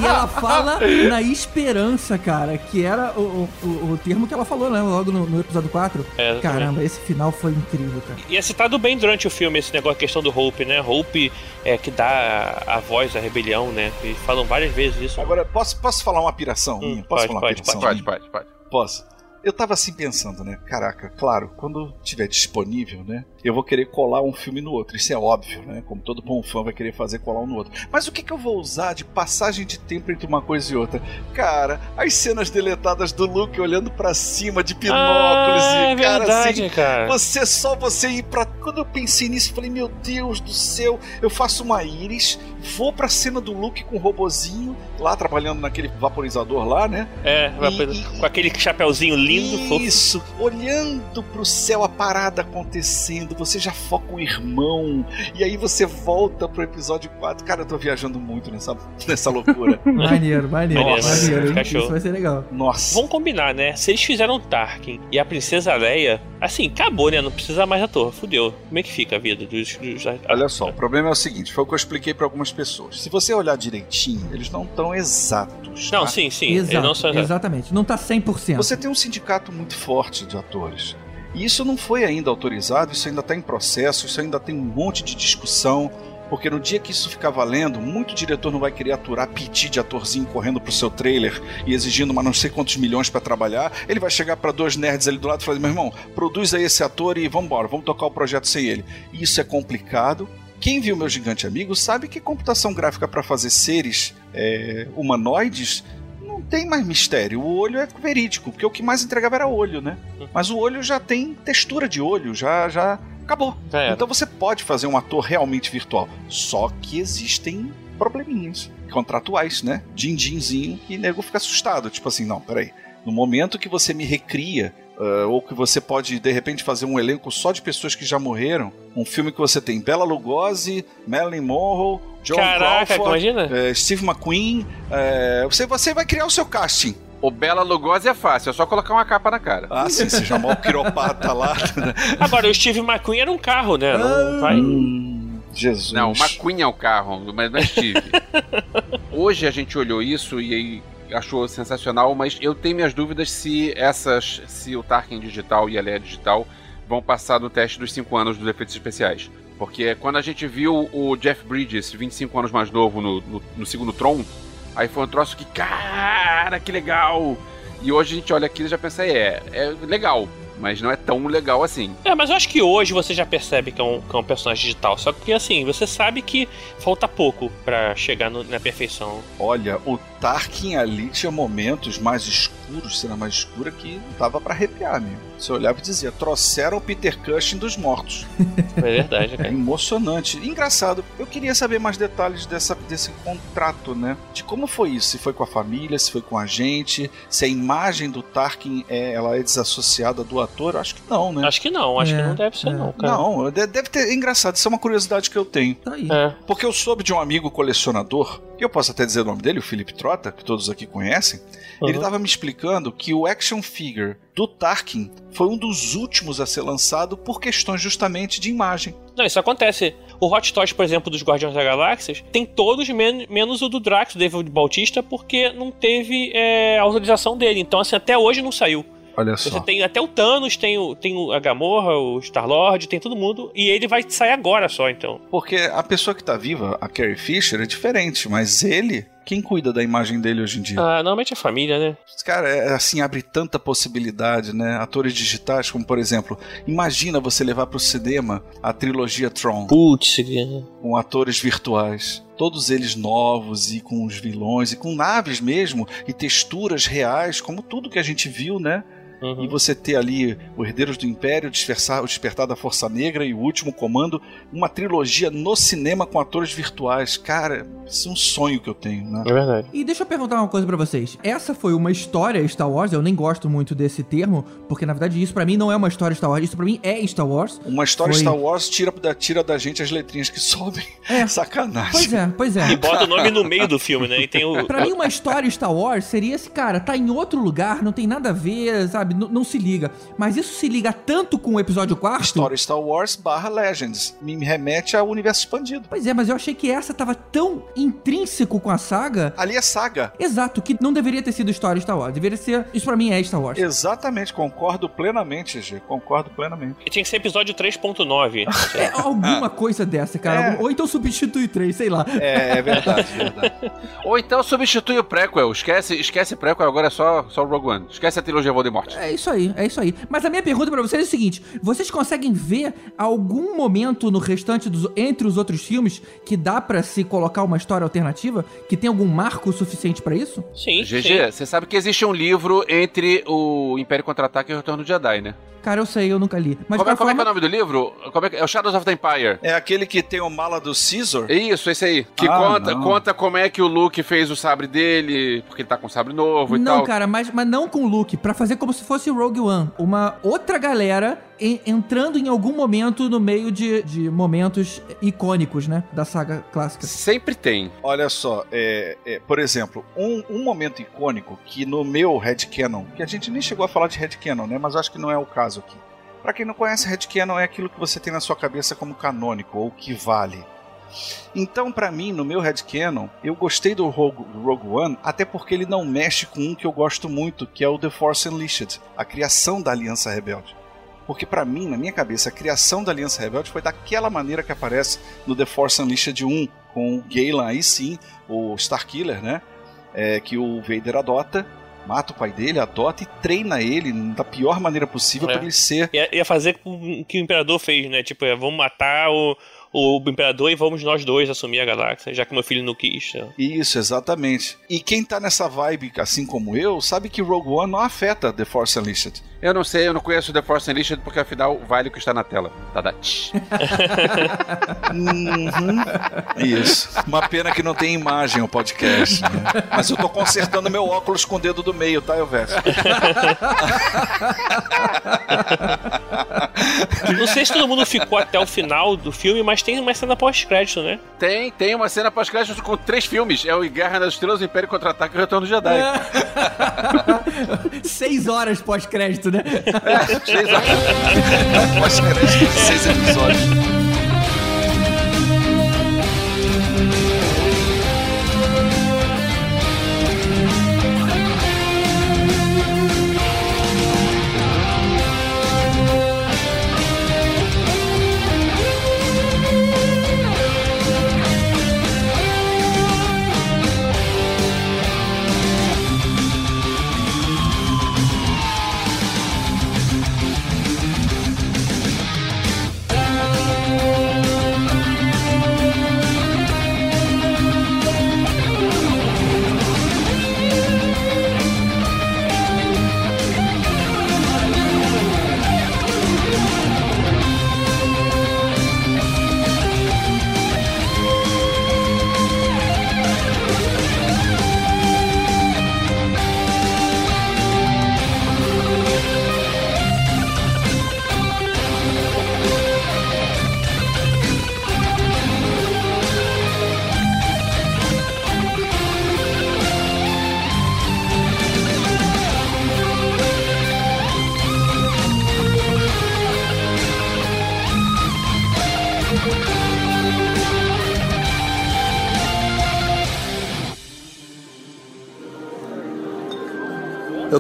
E ela fala na esperança, cara, que era o, o, o termo que ela falou, né? Logo no, no episódio 4. É. Caramba, esse final foi incrível, cara. E é citado bem durante o filme esse negócio, a questão do Hope, né? Hope é que dá a voz à rebelião, né? E falam várias vezes isso. Agora, posso, posso falar uma piração? Hum, Posso pode, falar uma pode, piração Pode, minha? pode, pode. Posso? Eu tava assim pensando, né? Caraca, claro, quando tiver disponível, né? Eu vou querer colar um filme no outro. Isso é óbvio, né? Como todo bom fã vai querer fazer colar um no outro. Mas o que, que eu vou usar de passagem de tempo entre uma coisa e outra? Cara, as cenas deletadas do Luke olhando pra cima de binóculos ah, e é cara verdade, assim. cara. Você só você ir pra. Quando eu pensei nisso, eu falei, meu Deus do céu, eu faço uma íris, Vou pra cena do Luke com o robozinho, lá trabalhando naquele vaporizador lá, né? É, E- com aquele chapeuzinho lindo, fofo. Isso, olhando pro céu a parada acontecendo, você já foca o irmão, e aí você volta pro episódio 4. Cara, eu tô viajando muito nessa, nessa loucura. Maneiro, maneiro, Nossa, maneiro. hein? Isso vai ser legal. Nossa. Vamos combinar, né? Se eles fizeram Tarkin e a Princesa Leia, assim, acabou, né? Não precisa mais ator. Fudeu. Como é que fica a vida dos. dos... Olha só, o problema é o seguinte: foi o que eu expliquei pra algumas pessoas. Se você olhar direitinho, eles não estão exatos. Não, tá? sim, sim. Exato, não são... exatamente. Não tá 100%. Você tem um sindicato muito forte de atores. E isso não foi ainda autorizado, isso ainda está em processo, isso ainda tem um monte de discussão. Porque no dia que isso ficar valendo, muito diretor não vai querer aturar piti de atorzinho correndo pro seu trailer e exigindo mas não sei quantos milhões para trabalhar. Ele vai chegar para dois nerds ali do lado e falar: meu irmão, produz aí esse ator e vamos embora, vamos tocar o projeto sem ele. E isso é complicado. Quem viu meu gigante amigo sabe que computação gráfica para fazer seres é, humanoides não tem mais mistério. O olho é verídico, porque o que mais entregava era olho, né? Mas o olho já tem textura de olho, já já acabou. Era. Então você pode fazer um ator realmente virtual. Só que existem probleminhas contratuais, né? Din-dinzinho e nego fica assustado. Tipo assim, não, peraí. No momento que você me recria, ah, ou que você pode, de repente, fazer um elenco só de pessoas que já morreram, um filme que você tem Bela Lugosi, Marilyn Monroe, John Caraca, Crawford, imagina? eh, Steve McQueen, eh, você, você vai criar o seu casting. O Bela Lugosi é fácil, é só colocar uma capa na cara. Ah, sim, você chamou o quiropata lá. Agora, o Steve McQueen era um carro, né? Não vai. Hum, Jesus. Não, o McQueen é o carro, mas não é Steve. Hoje a gente olhou isso e aí achou sensacional, mas eu tenho minhas dúvidas se essas, se o Tarkin digital e a Leia digital vão passar no teste dos 5 anos dos efeitos especiais. Porque quando a gente viu o Jeff Bridges, 25 anos mais novo, no, no, no segundo Tron, aí foi um troço que, cara, que legal! E hoje a gente olha aquilo e já pensa, é, é legal, mas não é tão legal assim. É, mas eu acho que hoje você já percebe que é um, que é um personagem digital. Só que, assim, você sabe que falta pouco pra chegar no- na perfeição. Olha, o Tarkin ali tinha momentos mais escuros, cena mais escura, que dava pra arrepiar, meu. Você olhava e dizia, trouxeram o Peter Cushing dos mortos. É verdade, É cara. emocionante. Engraçado, eu queria saber mais detalhes dessa, desse contrato, né? De como foi isso, se foi com a família, se foi com a gente, se a imagem do Tarkin é, ela é desassociada do ator, eu acho que não, né? Acho que não, acho É, que não deve ser, é. não, cara. Não, de- deve ter. É engraçado, isso é uma curiosidade que eu tenho. Tá aí. É. Porque eu soube de um amigo colecionador, e eu posso até dizer o nome dele, o Felipe Trota, que todos aqui conhecem. Ele Uhum. estava me explicando que o action figure do Tarkin foi um dos últimos a ser lançado por questões justamente de imagem. Não, isso acontece. O Hot Toys, por exemplo, dos Guardiões da Galáxias, tem todos men- menos o do Drax, do David Bautista, porque não teve é, autorização dele. Então, assim, até hoje não saiu. Olha Você só. tem até o Thanos, tem, o, tem a Gamorra, o Star-Lord, tem todo mundo. E ele vai sair agora só, então. Porque a pessoa que tá viva, a Carrie Fisher, é diferente, mas ele, quem cuida da imagem dele hoje em dia? Ah, normalmente é família, né? Cara, é, assim, abre tanta possibilidade, né? Atores digitais, como por exemplo, imagina você levar pro cinema a trilogia Tron. Putz, com atores virtuais. Todos eles novos e com os vilões e com naves mesmo e texturas reais, como tudo que a gente viu, né? Uhum. E você ter ali o Herdeiros do Império, o Despertar, o Despertar da Força Negra e o Último Comando, uma trilogia no cinema com atores virtuais. Cara, isso é um sonho que eu tenho, né? É verdade. E deixa eu perguntar uma coisa pra vocês. Essa foi uma história Star Wars, eu nem gosto muito desse termo, porque na verdade isso pra mim não é uma história Star Wars, isso pra mim é Star Wars. Uma história Foi- Star Wars tira da, tira da gente as letrinhas que sobem. É. Sacanagem. Pois é, pois E é. bota o nome no meio do filme, né? E tem o. Pra mim, uma história Star Wars seria esse cara, tá em outro lugar, não tem nada a ver, sabe? N- não se liga. Mas isso se liga tanto com o episódio 4. História Star Wars barra Legends. Me remete ao universo expandido. Pois é, mas eu achei que essa tava tão intrínseco com a saga. Ali é saga. Exato, que não deveria ter sido história Star Wars. Deveria ser. Isso pra mim é Star Wars. Exatamente, concordo plenamente, G. Concordo plenamente. E tinha que ser episódio 3.9. É alguma coisa dessa, cara. É. Ou então substitui três, sei lá. É, é verdade, é verdade. Ou então substitui o prequel. Esquece, esquece prequel, agora é só, só o Rogue One. Esquece a trilogia Voldemort. É isso aí, é isso aí. Mas a minha pergunta pra vocês é o seguinte: vocês conseguem ver algum momento no restante dos entre os outros filmes que dá pra se colocar uma história alternativa? Que tem algum marco suficiente pra isso? Sim, sim. GG, você sabe que existe um livro entre o Império Contra-Ataque e o Retorno do Jedi, né? Cara, eu sei, eu nunca li. Mas como, é, de como é que é o nome do livro? Como é, que- é o Shadows of the Empire. É aquele que tem o mala do Caesar? Isso, esse aí. Que Ah, conta, não. conta como é que o Luke fez o sabre dele, porque ele tá com um sabre novo e Não, tal. cara, mas, mas não com o Luke, pra fazer como se fosse Rogue One. Uma outra galera en- entrando em algum momento no meio de, de momentos icônicos, né? Da saga clássica. Sempre tem. Olha só, é, é, por exemplo, um, um momento icônico que no meu headcanon, que a gente nem chegou a falar de headcanon, né? Mas acho que não é o caso aqui. Pra quem não conhece, headcanon é aquilo que você tem na sua cabeça como canônico, ou que vale. Então, pra mim, no meu headcanon, eu gostei do Rogue, Rogue One, até porque ele não mexe com um que eu gosto muito, que é o The Force Unleashed, a criação da Aliança Rebelde. Porque pra mim, na minha cabeça, a criação da Aliança Rebelde foi daquela maneira que aparece no The Force Unleashed 1, com o Galen, aí sim, o Starkiller, né? É, que o Vader adota, mata o pai dele, adota e treina ele da pior maneira possível É. pra ele ser Ia, ia fazer o que o Imperador fez, né? Tipo, é, vamos matar o, o Imperador e vamos nós dois assumir a galáxia, já que meu filho não quis. né? Isso, exatamente. E quem tá nessa vibe, assim como eu, sabe que Rogue One não afeta The Force Unleashed. Eu não sei, eu não conheço The Force Unleashed porque afinal vale o que está na tela. Da tch. Uhum. Isso. Uma pena que não tem imagem o podcast, né? Mas eu tô consertando meu óculos com o dedo do meio, tá, Elvésio? Não sei se todo mundo ficou até o final do filme, mas tem uma cena pós-crédito, né? Tem, tem uma cena pós-crédito com três filmes. É o Guerra nas Estrelas, o Império Contra-Ataque e o Retorno do Jedi. Seis horas pós-crédito, né? Seis horas. Pós-crédito de seis episódios.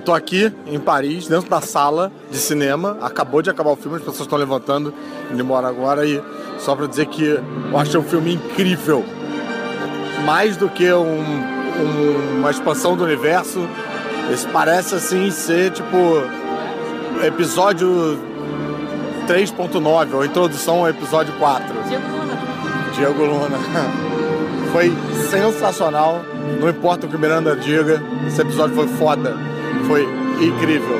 Tô aqui em Paris, dentro da sala de cinema. Acabou de acabar o filme, as pessoas estão levantando, indo embora agora. E só pra dizer que eu achei um filme incrível. Mais do que um- um- uma expansão do universo, esse parece assim ser tipo episódio 3.9 ou introdução ao episódio 4. Diego Luna. Foi sensacional. Não importa o que o Miranda diga, esse episódio foi foda. Foi incrível.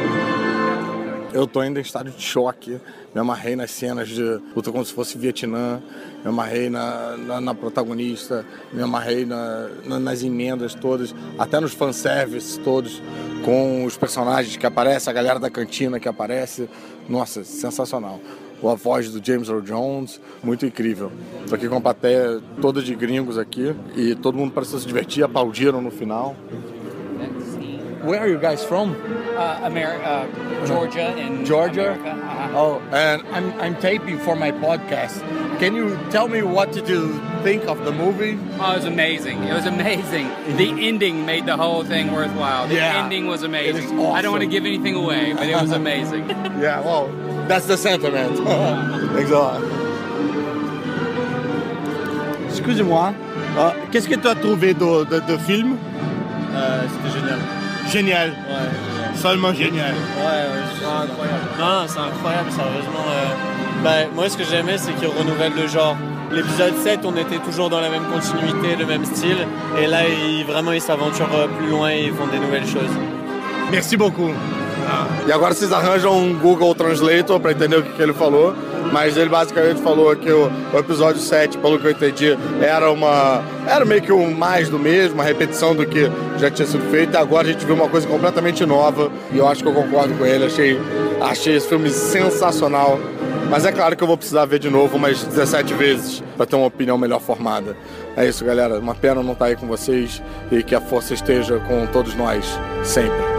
Eu tô ainda em estado de choque. Me amarrei nas cenas de luta como se fosse Vietnã. Me amarrei na, na, na protagonista. Me amarrei na, na- nas emendas todas. Até nos fanservices todos. Com os personagens que aparecem, a galera da cantina que aparece. Nossa, sensacional. A voz do James Earl Jones, muito incrível. Tô aqui com a plateia toda de gringos aqui. E todo mundo pareceu se divertir, aplaudiram no final. Where are you guys from? uh, America, uh, Georgia, and Georgia? America. Uh-huh. Oh, and I'm, I'm taping for my podcast. Can you tell me what did you think of the movie? Oh, it was amazing. It was amazing. The ending made the whole thing worthwhile. The Yeah. ending was amazing. It is I don't want to give anything away, but it was amazing. Yeah, well, that's the sentiment. Thanks a lot. Excusez-moi, euh, qu'est-ce que tu as trouvé de, de, de film Euh, C'était génial. Génial. Ouais. seulement génial. Ouais, c'est incroyable. Non, c'est incroyable, sérieusement. euh. Bah, moi, ce que j'aimais, c'est qu'ils renouvellent le genre. L'épisode 7, on était toujours dans la même continuité, le même style. Et là, ils, vraiment, ils s'aventurent euh, plus loin et ils font des nouvelles choses. Merci beaucoup. E agora vocês arranjam um Google Translator para entender o que, que ele falou. Mas ele basicamente falou que o, o episódio 7, pelo que eu entendi, era uma. Era meio que um mais do mesmo, uma repetição do que já tinha sido feito. Agora a gente viu uma coisa completamente nova. E eu acho que eu concordo com ele. Achei, achei esse filme sensacional. Mas é claro que eu vou precisar ver de novo umas 17 vezes para ter uma opinião melhor formada. É isso, galera. Uma pena não estar aí com vocês e que a força esteja com todos nós sempre.